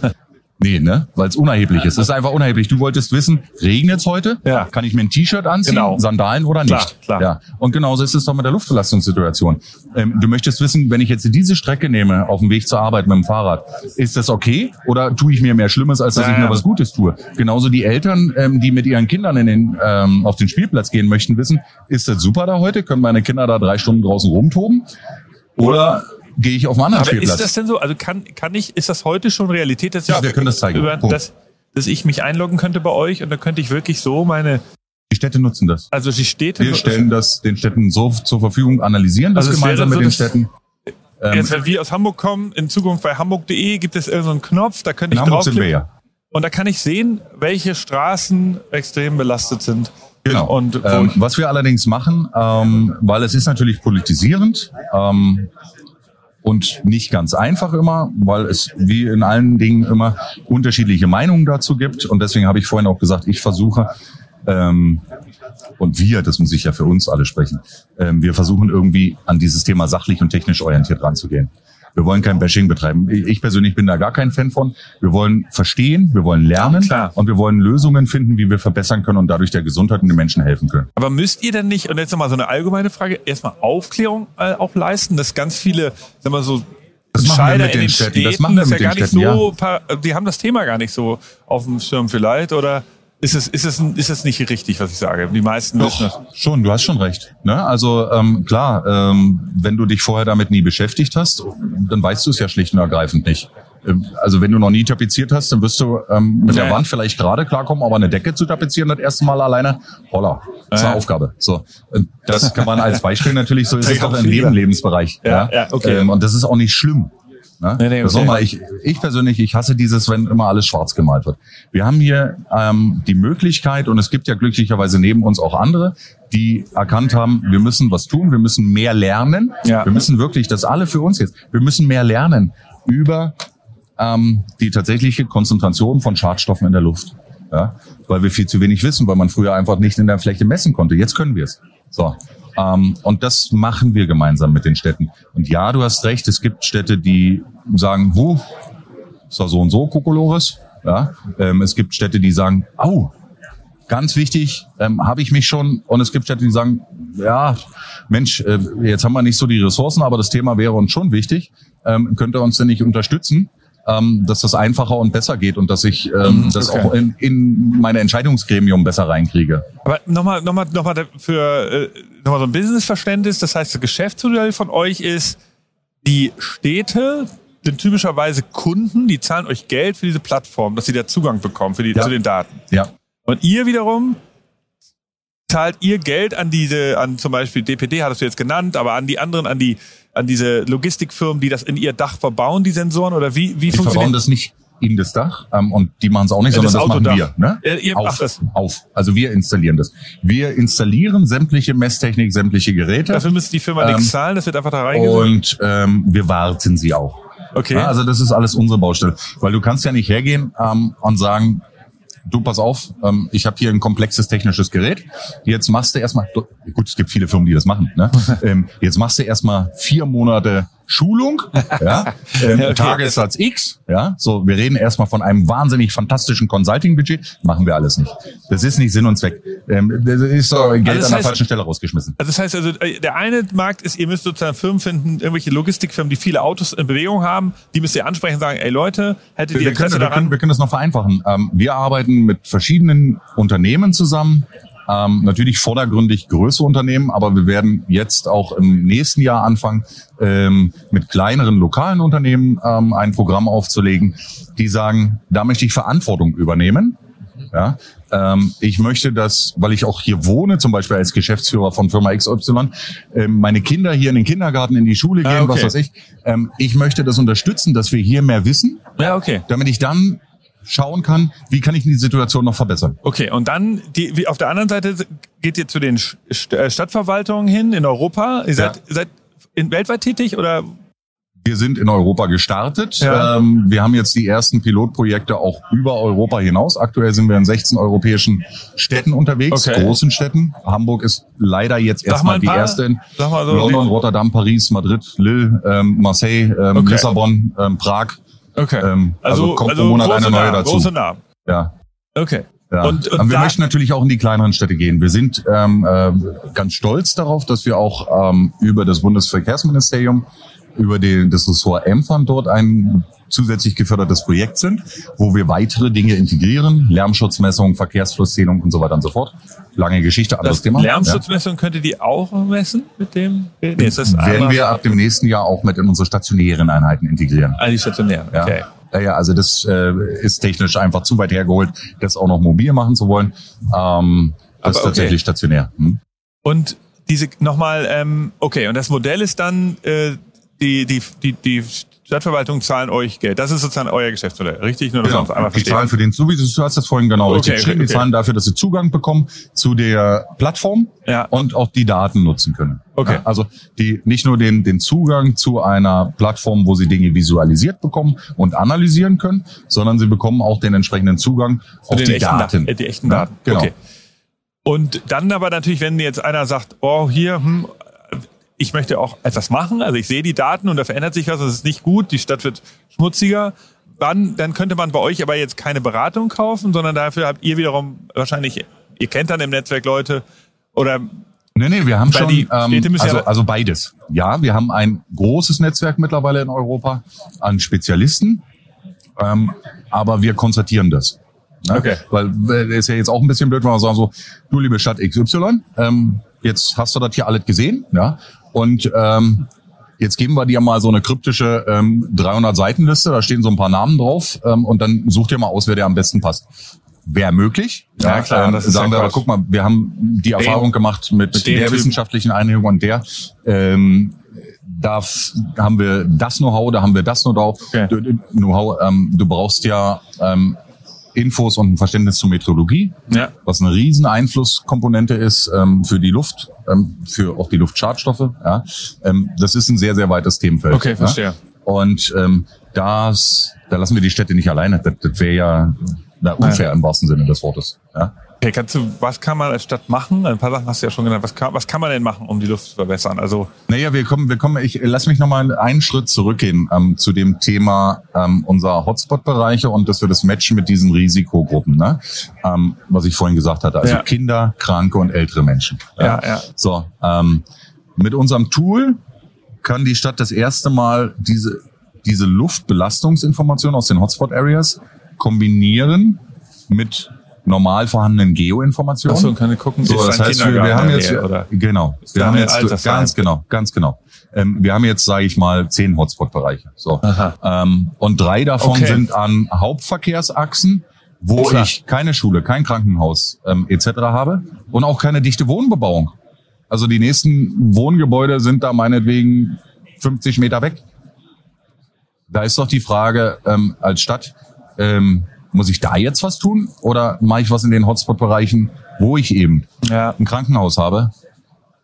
Nee, ne? Weil es unerheblich ist. Es ist einfach unerheblich. Du wolltest wissen, regnet's heute? Ja. Kann ich mir ein T-Shirt anziehen, Genau. Sandalen oder Klar, nicht? klar. Ja. Und genauso ist es doch mit der Luftbelastungssituation. Ähm, du möchtest wissen, wenn ich jetzt diese Strecke nehme auf dem Weg zur Arbeit mit dem Fahrrad, ist das okay? Oder tue ich mir mehr Schlimmes, als dass Ja, ich mir ja. was Gutes tue? Genauso die Eltern, ähm, die mit ihren Kindern in den, ähm, auf den Spielplatz gehen möchten, wissen, ist das super da heute? Können meine Kinder da drei Stunden draußen rumtoben? Oder gehe ich auf einen anderen Aber Spielplatz? ist das denn so? Also kann, kann ich, ist das heute schon Realität? Dass Ja, ich, wir können das zeigen. Über, dass, dass ich mich einloggen könnte bei euch und dann könnte ich wirklich so meine, die Städte nutzen das. also die Städte. Wir stellen das den Städten so zur Verfügung, analysieren das Also gemeinsam mit so, den Städten. Ähm, Jetzt, wenn wir aus Hamburg kommen, in Zukunft bei hamburg.de gibt es irgendeinen Knopf, da könnte in ich Hamburg sind wir draufklicken ja. und da kann ich sehen, welche Straßen extrem belastet sind. Genau. Und ähm, was wir allerdings machen, ähm, weil es ist natürlich politisierend ähm, und nicht ganz einfach immer, weil es wie in allen Dingen immer unterschiedliche Meinungen dazu gibt. Und deswegen habe ich vorhin auch gesagt, ich versuche ähm, und wir, das muss ich ja für uns alle sprechen, ähm, wir versuchen irgendwie an dieses Thema sachlich und technisch orientiert ranzugehen. Wir wollen kein Bashing betreiben. Ich persönlich bin da gar kein Fan von. Wir wollen verstehen, wir wollen lernen Klar. und wir wollen Lösungen finden, wie wir verbessern können und dadurch der Gesundheit und den Menschen helfen können. Aber müsst ihr denn nicht, und jetzt nochmal so eine allgemeine Frage, erstmal Aufklärung äh, auch leisten, dass ganz viele, sagen wir so, Das machen wir mit in den den Städten. Städten, Das machen wir ja mit den gar nicht Städten, so, die haben das Thema gar nicht so auf dem Schirm vielleicht, oder ist es, ist es, ist es nicht richtig, was ich sage? Die meisten wissen das. Doch, schon, du hast schon recht. Ne? Also ähm, klar, ähm, wenn du dich vorher damit nie beschäftigt hast, dann weißt du es ja schlicht und ergreifend nicht. Ähm, Also wenn du noch nie tapeziert hast, dann wirst du ähm, mit Ja. der Wand vielleicht gerade klarkommen, aber eine Decke zu tapezieren das erste Mal alleine, holla, das ist eine Ja. Aufgabe. So, das kann man als [laughs] Beispiel natürlich so ist es Ja, auch in jedem Lebensbereich. Ja, ja, okay. Ähm, und das ist auch nicht schlimm. Ne? Nee, nee, Das okay. nochmal, ich, ich persönlich, ich hasse dieses, wenn immer alles schwarz gemalt wird. Wir haben hier ähm, die Möglichkeit, und es gibt ja glücklicherweise neben uns auch andere, die erkannt haben, wir müssen was tun, wir müssen mehr lernen. Ja. Wir müssen wirklich, das alle für uns jetzt, wir müssen mehr lernen über ähm, die tatsächliche Konzentration von Schadstoffen in der Luft. Ja? Weil wir viel zu wenig wissen, weil man früher einfach nicht in der Fläche messen konnte. Jetzt können wir es. So. Ähm, und das machen wir gemeinsam mit den Städten. Und ja, du hast recht, es gibt Städte, die sagen, wo, ist da so und so, Kokolores. Ja? Ähm, es gibt Städte, die sagen, au, ganz wichtig, ähm, habe ich mich schon. Und es gibt Städte, die sagen, ja, Mensch, äh, jetzt haben wir nicht so die Ressourcen, aber das Thema wäre uns schon wichtig. Ähm, könnt ihr uns denn nicht unterstützen, ähm, dass das einfacher und besser geht und dass ich ähm, das okay. auch in, in meine Entscheidungsgremium besser reinkriege? Aber nochmal, nochmal, nochmal für äh, nochmal so ein Businessverständnis. Das heißt, das Geschäftsmodell von euch ist, die Städte sind typischerweise Kunden, die zahlen euch Geld für diese Plattform, dass sie da Zugang bekommen für die, Ja. zu den Daten. Ja, Und ihr wiederum zahlt ihr Geld an diese, an zum Beispiel DPD hattest du jetzt genannt, aber an die anderen, an die, an diese Logistikfirmen, die das in ihr Dach verbauen, die Sensoren oder wie, wie die verbauen funktioniert das nicht in das Dach ähm, und die machen es auch nicht, sondern das das, machen wir. Ne? Ja, ihr auf, macht das. auf. Also wir installieren das. Wir installieren sämtliche Messtechnik, sämtliche Geräte Dafür müsste die Firma Ähm, nichts zahlen, das wird einfach da reingesetzt. und ähm, wir warten sie auch. Okay. Ja, also das ist alles unsere Baustelle. Weil du kannst ja nicht hergehen ähm, und sagen, du pass auf, ähm, ich habe hier ein komplexes technisches Gerät. Jetzt machst du erstmal, gut, es gibt viele Firmen, die das machen. Ne? [laughs] ähm, jetzt machst du erstmal vier Monate Schulung, [laughs] ja, ähm, okay. Tagessatz X, ja. So, wir reden erstmal von einem wahnsinnig fantastischen Consulting-Budget. Machen wir alles nicht. Das ist nicht Sinn und Zweck. Ähm, das ist so Geld das an der falschen Stelle rausgeschmissen. Also das heißt also, äh, der eine Markt ist, ihr müsst sozusagen Firmen finden, irgendwelche Logistikfirmen, die viele Autos in Bewegung haben, die müsst ihr ansprechen und sagen, ey Leute, hättet ihr Wir können, Interesse wir, können, daran? wir können das noch vereinfachen. Ähm, wir arbeiten mit verschiedenen Unternehmen zusammen. Ähm, natürlich vordergründig größere Unternehmen, aber wir werden jetzt auch im nächsten Jahr anfangen, ähm, mit kleineren lokalen Unternehmen ähm, ein Programm aufzulegen, die sagen, da möchte ich Verantwortung übernehmen. Ja, ähm, ich möchte, dass, weil ich auch hier wohne, zum Beispiel als Geschäftsführer von Firma XY, ähm, meine Kinder hier in den Kindergarten, in die Schule gehen, Ah, okay. was weiß ich. Ähm, ich möchte das unterstützen, dass wir hier mehr wissen, Ja, okay. damit ich dann schauen kann, wie kann ich die Situation noch verbessern. Okay, und dann die, wie auf der anderen Seite geht ihr zu den äh, Stadtverwaltungen hin in Europa. Ihr seid, Ja. seid in, weltweit tätig oder? Wir sind in Europa gestartet. Ja. Ähm, wir haben jetzt die ersten Pilotprojekte auch über Europa hinaus. Aktuell sind wir in 16 europäischen Städten unterwegs, Okay. großen Städten. Hamburg ist leider jetzt erstmal die erste. So. London, Rotterdam, Paris, Madrid, Lille, ähm, Marseille, ähm, Okay. Lissabon, ähm, Prag. Okay. Ähm, also kommt pro Monat eine neue Namen, dazu. Große Namen. Ja. Okay. Ja. Und- und wir möchten natürlich auch in die kleineren Städte gehen. Wir sind ähm, äh, ganz stolz darauf, dass wir auch ähm, über das Bundesverkehrsministerium, über den, das Ressort Emfern dort ein zusätzlich gefördertes Projekt sind, wo wir weitere Dinge integrieren, Lärmschutzmessung, Verkehrsflusszählung und so weiter und so fort. Lange Geschichte, anderes Das Thema. Lärmschutzmessung könnt ihr die auch messen mit dem? Nee, ist das Ja. Werden wir ab dem nächsten Jahr auch mit in unsere stationären Einheiten integrieren. Ah, die stationären. Ja. Okay. Ja, ja, also das äh, ist technisch einfach zu weit hergeholt, das auch noch mobil machen zu wollen. Ähm, das Aber ist okay. tatsächlich stationär. Hm? Und diese nochmal, ähm, okay, und das Modell ist dann, äh, die, die, die, die Stadtverwaltung zahlen euch Geld. Das ist sozusagen euer Geschäftsmodell, richtig? Nur, dass uns einmal Genau. Die zahlen für den, so wie du hast das vorhin genau Okay, richtig geschrieben, okay, die zahlen dafür, dass sie Zugang bekommen zu der Plattform Ja. und auch die Daten nutzen können. Okay. Ja, also die nicht nur den, den Zugang zu einer Plattform, wo sie Dinge visualisiert bekommen und analysieren können, sondern sie bekommen auch den entsprechenden Zugang Zu auf die echten Daten. Äh, die echten Ja, Daten. genau. Okay. Und dann aber natürlich, wenn jetzt einer sagt, oh, hier, hm, ich möchte auch etwas machen, also ich sehe die Daten und da verändert sich was, das ist nicht gut, die Stadt wird schmutziger, dann, dann könnte man bei euch aber jetzt keine Beratung kaufen, sondern dafür habt ihr wiederum wahrscheinlich, ihr kennt dann im Netzwerk Leute oder Nee, nee, wir haben schon, die ähm, also, also beides. Ja, wir haben ein großes Netzwerk mittlerweile in Europa an Spezialisten, ähm, aber wir konstatieren das. Ne? Okay. Weil äh, ist ja jetzt auch ein bisschen blöd, wenn wir sagen so, du liebe Stadt XY, ähm, jetzt hast du das hier alles gesehen, ja, und ähm, Jetzt geben wir dir mal so eine kryptische ähm, 300 Seitenliste, da stehen so ein paar Namen drauf ähm, und dann such dir mal aus, wer dir am besten passt. Wäre möglich. Ja, klar, ähm, das ist sagen ja wir, aber guck mal, wir haben die Erfahrung gemacht mit, mit der Typen. wissenschaftlichen Einigung und der. Ähm, da haben wir das Know-how, da haben wir das Know-how. Okay. Know-how ähm, du brauchst ja ähm, Infos und ein Verständnis zur Meteorologie, Ja. was eine riesen Einflusskomponente ist ähm, für die Luft, ähm, für auch die Luftschadstoffe. Ja. Ähm, das ist ein sehr, sehr weites Themenfeld. Okay, verstehe. Ja. Und ähm, das, da lassen wir die Städte nicht alleine. Das, das wäre ja na, unfair im wahrsten Sinne des Wortes. Ja. Okay, kannst du, was kann man als Stadt machen? Ein paar Sachen hast du ja schon genannt. Was kann, was kann man denn machen, um die Luft zu verbessern? Also, Naja, wir kommen, wir kommen, ich lass mich nochmal einen Schritt zurückgehen ähm, zu dem Thema ähm, unserer Hotspot-Bereiche und dass wir das matchen mit diesen Risikogruppen, ne? ähm, was ich vorhin gesagt hatte. Also Ja. Kinder, Kranke und ältere Menschen. Ja, ja. So, ähm, mit unserem Tool kann die Stadt das erste Mal diese, diese Luftbelastungsinformationen aus den Hotspot-Areas kombinieren mit normal vorhandenen Geoinformationen. achso, kann ich gucken, So, das heißt, wir, wir haben jetzt, oder? genau, wir haben jetzt, ganz genau, ganz genau. Ähm, wir haben jetzt, sage ich mal, zehn Hotspot-Bereiche. So. Ähm, und drei davon Okay. sind an Hauptverkehrsachsen, wo Klar. ich keine Schule, kein Krankenhaus ähm, etc. habe und auch keine dichte Wohnbebauung. Also die nächsten Wohngebäude sind da meinetwegen 50 Meter weg. Da ist doch die Frage ähm, als Stadt, ähm, muss ich da jetzt was tun oder mache ich was in den Hotspot-Bereichen, wo ich eben Ja. ein Krankenhaus habe,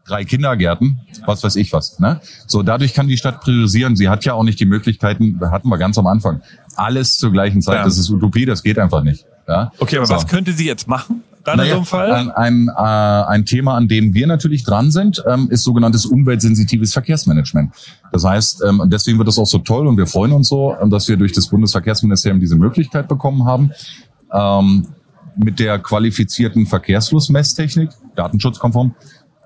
drei Kindergärten, was weiß ich was. Ne? So, dadurch kann die Stadt priorisieren. Sie hat ja auch nicht die Möglichkeiten, hatten wir ganz am Anfang, alles zur gleichen Zeit. Ja. Das ist Utopie, das geht einfach nicht. Ja? Okay, aber so. was könnte sie jetzt machen? Dann in Naja, so einem Fall? Ein, ein, äh, ein Thema, an dem wir natürlich dran sind, ähm, ist sogenanntes umweltsensitives Verkehrsmanagement. Das heißt, ähm, deswegen wird es auch so toll und wir freuen uns so, ähm, dass wir durch das Bundesverkehrsministerium diese Möglichkeit bekommen haben, ähm, mit der qualifizierten Verkehrsflussmesstechnik, datenschutzkonform,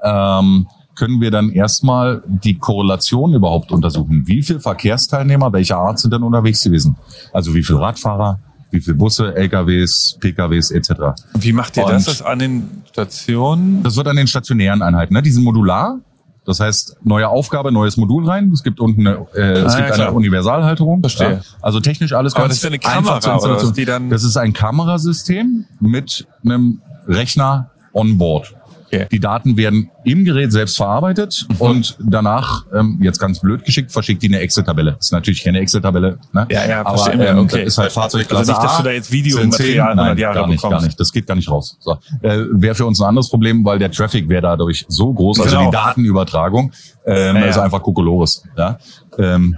ähm, können wir dann erstmal die Korrelation überhaupt untersuchen. Wie viele Verkehrsteilnehmer welcher Art sind denn unterwegs gewesen? Also wie viele Radfahrer, wie viele Busse, LKWs, PKWs etc. Wie macht ihr Und- das, das an den Stationen? Das wird an den stationären Einheiten. Ne? Die sind modular. Das heißt, neue Aufgabe, neues Modul rein. Es gibt unten eine, äh, es Ah, gibt ja, eine. Universalhalterung. Verstehe. Also technisch alles Aber ganz das ist ja eine einfach Kamera, oder was, die dann- Das ist ein Kamerasystem mit einem Rechner on board. Okay. Die Daten werden im Gerät selbst verarbeitet Mhm. und danach, ähm, jetzt ganz blöd geschickt, verschickt die eine Excel-Tabelle. Das ist natürlich keine Excel-Tabelle. Ne? Ja, ja, aber ähm, okay. ist halt Fahrzeugklasse Also nicht, dass du da jetzt Video- sind und Material 10, 100 nein, Jahre gar nicht, bekommst. gar nicht. Das geht gar nicht raus. So. Äh, Wäre für uns ein anderes Problem, weil der Traffic wäre dadurch so groß, also Genau. die Datenübertragung ähm, Ja, ja. ist einfach Kokolores. Ja? Ähm,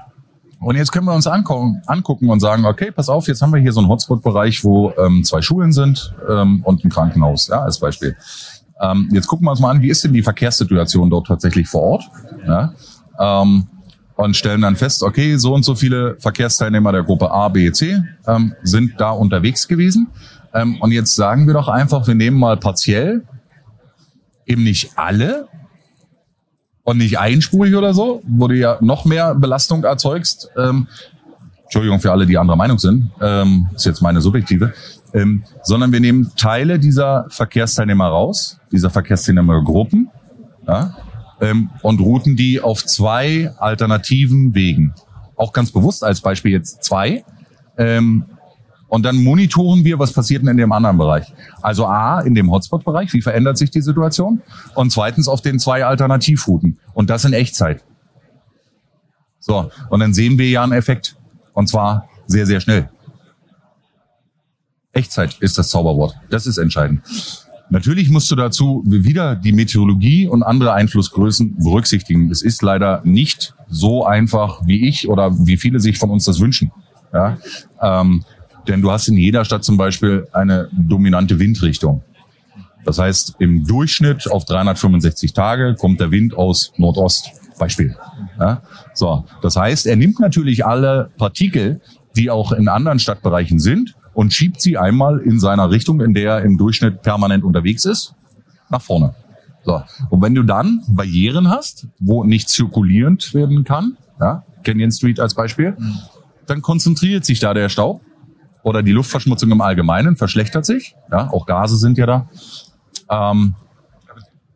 und jetzt können wir uns angucken, angucken und sagen, okay, pass auf, jetzt haben wir hier so einen Hotspot-Bereich, wo ähm, zwei Schulen sind ähm, und ein Krankenhaus, ja, als Beispiel. Ähm, jetzt gucken wir uns mal an, wie ist denn die Verkehrssituation dort tatsächlich vor Ort? Ja? Ähm, und stellen dann fest, okay, so und so viele Verkehrsteilnehmer der Gruppe A, B, C ähm, sind da unterwegs gewesen. Ähm, und jetzt sagen wir doch einfach, wir nehmen mal partiell eben nicht alle und nicht einspurig oder so, wo du ja noch mehr Belastung erzeugst. Ähm, Entschuldigung für alle, die anderer Meinung sind, ähm, ist jetzt meine subjektive, ähm, sondern wir nehmen Teile dieser Verkehrsteilnehmer raus, dieser Verkehrsteilnehmergruppen, ja, ähm, und routen die auf zwei alternativen Wegen. Auch ganz bewusst als Beispiel jetzt zwei. Ähm, und dann monitoren wir, was passiert denn in dem anderen Bereich. Also A, in dem Hotspot-Bereich, wie verändert sich die Situation? Und zweitens auf den zwei Alternativrouten. Und das in Echtzeit. So, und dann sehen wir ja einen Effekt. Und zwar sehr, sehr schnell. Echtzeit ist das Zauberwort. Das ist entscheidend. Natürlich musst du dazu wieder die Meteorologie und andere Einflussgrößen berücksichtigen. Es ist leider nicht so einfach, wie ich oder wie viele sich von uns das wünschen. Ja? Ähm, denn du hast in jeder Stadt zum Beispiel eine dominante Windrichtung. Das heißt, im Durchschnitt auf 365 Tage kommt der Wind aus Nordost. Beispiel. Ja? So, das heißt, er nimmt natürlich alle Partikel, die auch in anderen Stadtbereichen sind, und schiebt sie einmal in seiner Richtung, in der er im Durchschnitt permanent unterwegs ist, nach vorne. So. Und wenn du dann Barrieren hast, wo nicht zirkulierend werden kann, ja, Canyon Street als Beispiel, dann konzentriert sich da der Staub oder die Luftverschmutzung im Allgemeinen verschlechtert sich. Ja, auch Gase sind ja da. Ähm,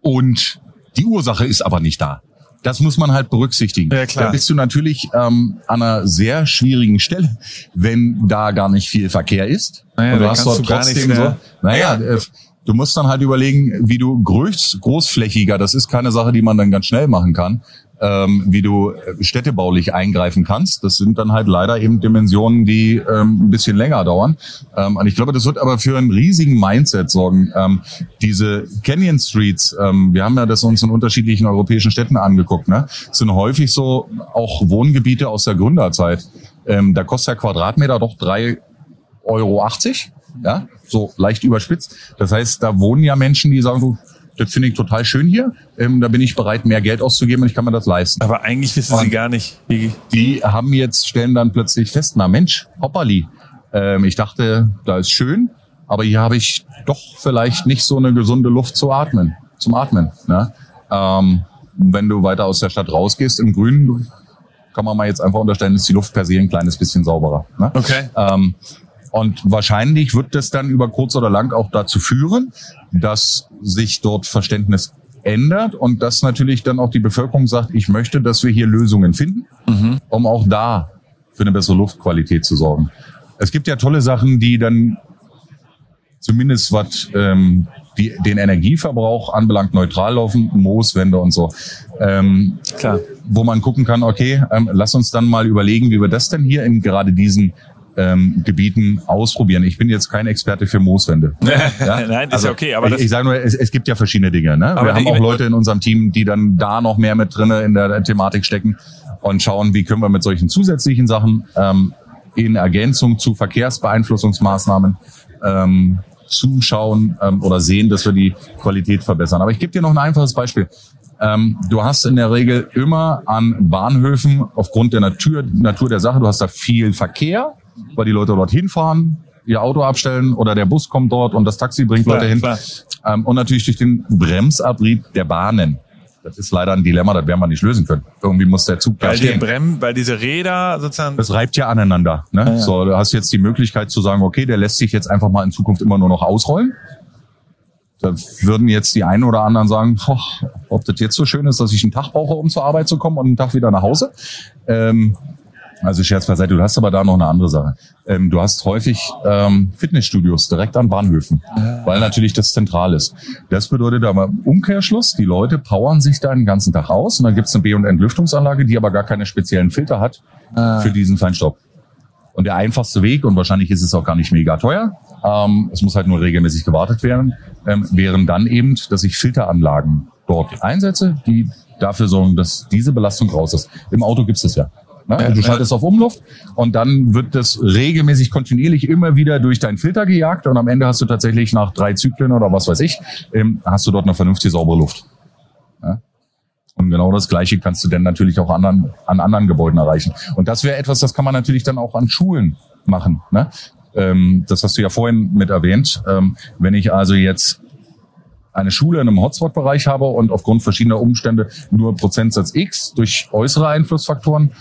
und die Ursache ist aber nicht da. Das muss man halt berücksichtigen. Ja, klar. Da bist du natürlich ähm, an einer sehr schwierigen Stelle, wenn da gar nicht viel Verkehr ist. Naja, und du hast dort trotzdem so. Naja, äh, du musst dann halt überlegen, wie du groß, großflächiger, das ist keine Sache, die man dann ganz schnell machen kann, ähm, wie du städtebaulich eingreifen kannst. Das sind dann halt leider eben Dimensionen, die ähm, ein bisschen länger dauern. Ähm, und ich glaube, das wird aber für einen riesigen Mindset sorgen. Ähm, diese Canyon Streets, ähm, wir haben ja das uns in unterschiedlichen europäischen Städten angeguckt, ne? sind häufig so auch Wohngebiete aus der Gründerzeit. Ähm, da kostet der Quadratmeter doch drei Euro 80, ja, so leicht überspitzt. Das heißt, da wohnen ja Menschen, die sagen, du, das finde ich total schön hier, ähm, da bin ich bereit, mehr Geld auszugeben und ich kann mir das leisten. Aber eigentlich wissen sie Und- gar nicht, wie, Die haben jetzt, stellen dann plötzlich fest, na Mensch, Hopperli, ähm, ich dachte, da ist schön, aber hier habe ich doch vielleicht nicht so eine gesunde Luft zu atmen, zum Atmen. Ne? Ähm, wenn du weiter aus der Stadt rausgehst im Grünen, kann man mal jetzt einfach unterstellen, ist die Luft per se ein kleines bisschen sauberer. Ne? Okay. Ähm, und wahrscheinlich wird das dann über kurz oder lang auch dazu führen, dass sich dort Verständnis ändert und dass natürlich dann auch die Bevölkerung sagt, ich möchte, dass wir hier Lösungen finden, um auch da für eine bessere Luftqualität zu sorgen. Es gibt ja tolle Sachen, die dann zumindest was ähm, die, den Energieverbrauch anbelangt, neutral laufen, Mooswände und so. Ähm, Klar. wo man gucken kann, okay, ähm, lass uns dann mal überlegen, wie wir das denn hier in gerade diesen ähm, Gebieten ausprobieren. Ich bin jetzt kein Experte für Mooswände. [laughs] Nein, ist ja okay, aber ich, ich sage nur, es, es gibt ja verschiedene Dinge. Ne? Aber Wir haben auch Leute in unserem Team, die dann da noch mehr mit drinne in der Thematik stecken und schauen, wie können wir mit solchen zusätzlichen Sachen ähm, in Ergänzung zu Verkehrsbeeinflussungsmaßnahmen ähm, zuschauen ähm, oder sehen, dass wir die Qualität verbessern. Aber ich gebe dir noch ein einfaches Beispiel. Ähm, du hast in der Regel immer an Bahnhöfen aufgrund der Natur, Natur der Sache, du hast da viel Verkehr, weil die Leute dort hinfahren, ihr Auto abstellen oder der Bus kommt dort und das Taxi bringt Klar, Leute hin. Ähm, und natürlich durch den Bremsabrieb der Bahnen. Das ist leider ein Dilemma, das werden wir nicht lösen können. Irgendwie muss der Zug da Weil, die stehen. Brem, weil diese Räder sozusagen. Das reibt ja aneinander. Ne? ja. So, du hast jetzt die Möglichkeit zu sagen, okay, der lässt sich jetzt einfach mal in Zukunft immer nur noch ausrollen. Da würden jetzt die einen oder anderen sagen, boah, ob das jetzt so schön ist, dass ich einen Tag brauche, um zur Arbeit zu kommen und einen Tag wieder nach Hause. Ähm, also Scherz beiseite, du hast aber da noch eine andere Sache. Ähm, du hast häufig ähm, Fitnessstudios direkt an Bahnhöfen, weil natürlich das zentral ist. Das bedeutet aber Umkehrschluss, die Leute powern sich da den ganzen Tag aus und dann gibt's eine B- und Entlüftungsanlage, die aber gar keine speziellen Filter hat für diesen Feinstaub. Und der einfachste Weg, und wahrscheinlich ist es auch gar nicht mega teuer, ähm, es muss halt nur regelmäßig gewartet werden, ähm, wären dann eben, dass ich Filteranlagen dort einsetze, die dafür sorgen, dass diese Belastung raus ist. Im Auto gibt's das ja. Ne? Ja, du ja. schaltest auf Umluft und dann wird das regelmäßig kontinuierlich immer wieder durch deinen Filter gejagt und am Ende hast du tatsächlich nach drei Zyklen oder was weiß ich, ähm, hast du dort eine vernünftige saubere Luft. Ja? Und genau das Gleiche kannst du dann natürlich auch anderen, an anderen Gebäuden erreichen. Und das wäre etwas, das kann man natürlich dann auch an Schulen machen. Ne? Ähm, das hast du ja vorhin mit erwähnt. Ähm, wenn ich also jetzt eine Schule in einem Hotspot-Bereich habe und aufgrund verschiedener Umstände nur Prozentsatz X durch äußere Einflussfaktoren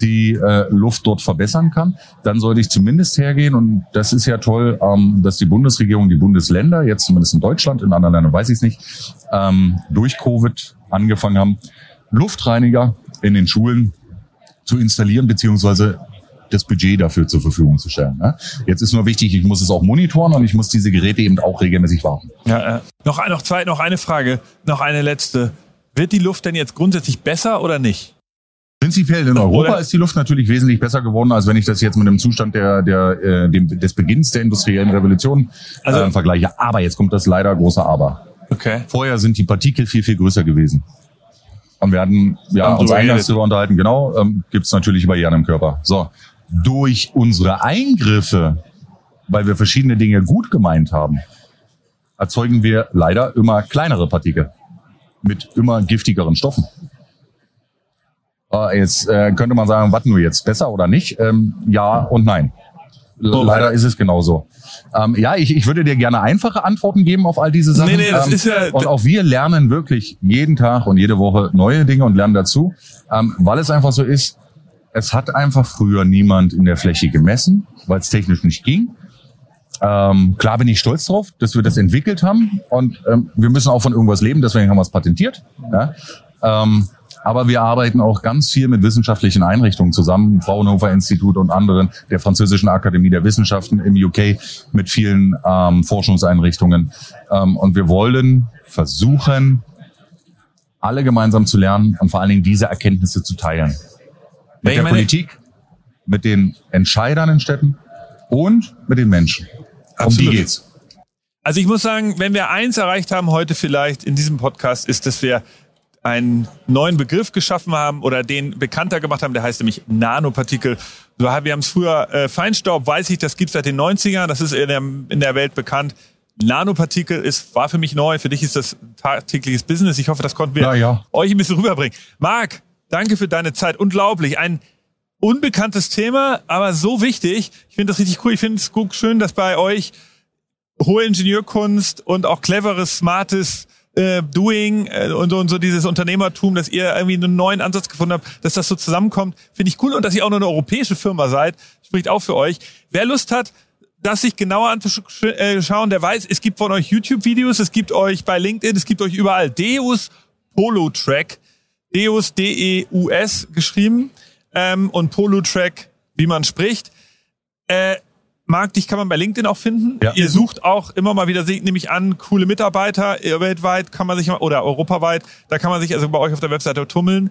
die äh, Luft dort verbessern kann, dann sollte ich zumindest hergehen und das ist ja toll, ähm, dass die Bundesregierung, die Bundesländer, jetzt zumindest in Deutschland, in anderen Ländern weiß ich es nicht, ähm, durch Covid angefangen haben, Luftreiniger in den Schulen zu installieren, beziehungsweise das Budget dafür zur Verfügung zu stellen. Ne? Jetzt ist nur wichtig, ich muss es auch monitoren und ich muss diese Geräte eben auch regelmäßig warten. Ja, äh, noch, noch zwei, noch eine Frage, noch eine letzte. Wird die Luft denn jetzt grundsätzlich besser oder nicht? Prinzipiell in Europa Oder- ist die Luft natürlich wesentlich besser geworden, als wenn ich das jetzt mit dem Zustand der, der, äh, dem, des Beginns der industriellen Revolution Also- äh, vergleiche. Aber jetzt kommt das leider große Aber. Okay. Vorher sind die Partikel viel, viel größer gewesen. Und wir hatten ja Haben uns eingangs darüber unterhalten, genau, ähm, gibt es natürlich Barrieren im Körper. So, durch unsere Eingriffe, weil wir verschiedene Dinge gut gemeint haben, erzeugen wir leider immer kleinere Partikel mit immer giftigeren Stoffen. Äh, jetzt äh, könnte man sagen, was nur jetzt, besser oder nicht? Ähm, ja und nein. L Oh, leider ist es genauso. Ähm, ja, ich, ich würde dir gerne einfache Antworten geben auf all diese Sachen. Nee, nee, das ähm, ist ja- und auch wir lernen wirklich jeden Tag und jede Woche neue Dinge und lernen dazu, ähm, weil es einfach so ist, es hat einfach früher niemand in der Fläche gemessen, weil es technisch nicht ging. Ähm, klar bin ich stolz drauf, dass wir das entwickelt haben und ähm, wir müssen auch von irgendwas leben, deswegen haben wir es patentiert. Ja? Ähm, aber wir arbeiten auch ganz viel mit wissenschaftlichen Einrichtungen zusammen, Fraunhofer Institut und anderen, der Französischen Akademie der Wissenschaften im UK mit vielen ähm, Forschungseinrichtungen. Ähm, und wir wollen versuchen, alle gemeinsam zu lernen und vor allen Dingen diese Erkenntnisse zu teilen. Mit der Politik, mit den Entscheidern in Städten und mit den Menschen. Um Absolut. die geht's. Also ich muss sagen, wenn wir eins erreicht haben heute vielleicht in diesem Podcast, ist, dass wir einen neuen Begriff geschaffen haben oder den bekannter gemacht haben, der heißt nämlich Nanopartikel. Wir haben es früher äh, Feinstaub, weiß ich, das gibt seit den 90ern, das ist in der, in der Welt bekannt. Nanopartikel ist, war für mich neu, für dich ist das tagtägliches Business. Ich hoffe, das konnten wir Ja, ja. euch ein bisschen rüberbringen. Marc, danke für deine Zeit. Unglaublich. Ein unbekanntes Thema, aber so wichtig. Ich finde das richtig cool. Ich finde es schön, dass bei euch hohe Ingenieurkunst und auch cleveres, smartes äh, Doing äh, und, so- und so dieses Unternehmertum, dass ihr irgendwie einen neuen Ansatz gefunden habt, dass das so zusammenkommt, finde ich cool und dass ihr auch noch eine europäische Firma seid, spricht auch für euch. Wer Lust hat, das sich genauer anzuschauen, der weiß, es gibt von euch YouTube-Videos, es gibt euch bei LinkedIn, es gibt euch überall Deus Polo Track, Deus D-E-U-S geschrieben ähm, und Polo Track, wie man spricht. Äh, Marc, dich kann man bei LinkedIn auch finden. Ja. Ihr sucht auch immer mal wieder, nehme ich an, coole Mitarbeiter. Äh, Weltweit kann man sich, oder europaweit, da kann man sich also bei euch auf der Webseite tummeln.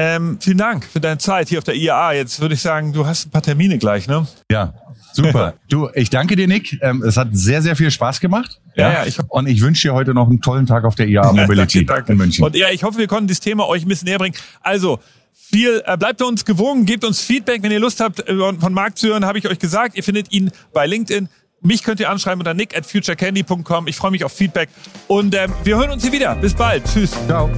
Ähm, vielen Dank für deine Zeit hier auf der IAA. Jetzt würde ich sagen, du hast ein paar Termine gleich, ne? Ja, super. [laughs] du, ich danke dir, Nick. Ähm, es hat sehr, sehr viel Spaß gemacht. Ja, ja, ich- und ich wünsche dir heute noch einen tollen Tag auf der IAA [laughs] Mobility danke, danke. in München. Und ja, ich hoffe, wir konnten dieses Thema euch ein bisschen näher bringen. Also, viel, äh, bleibt uns gewogen, gebt uns Feedback, wenn ihr Lust habt, äh, von Marc zu hören, habe ich euch gesagt. Ihr findet ihn bei LinkedIn. Mich könnt ihr anschreiben unter nick at futurecandy.com. Ich freue mich auf Feedback. Und ähm, wir hören uns hier wieder. Bis bald. Tschüss. Ciao.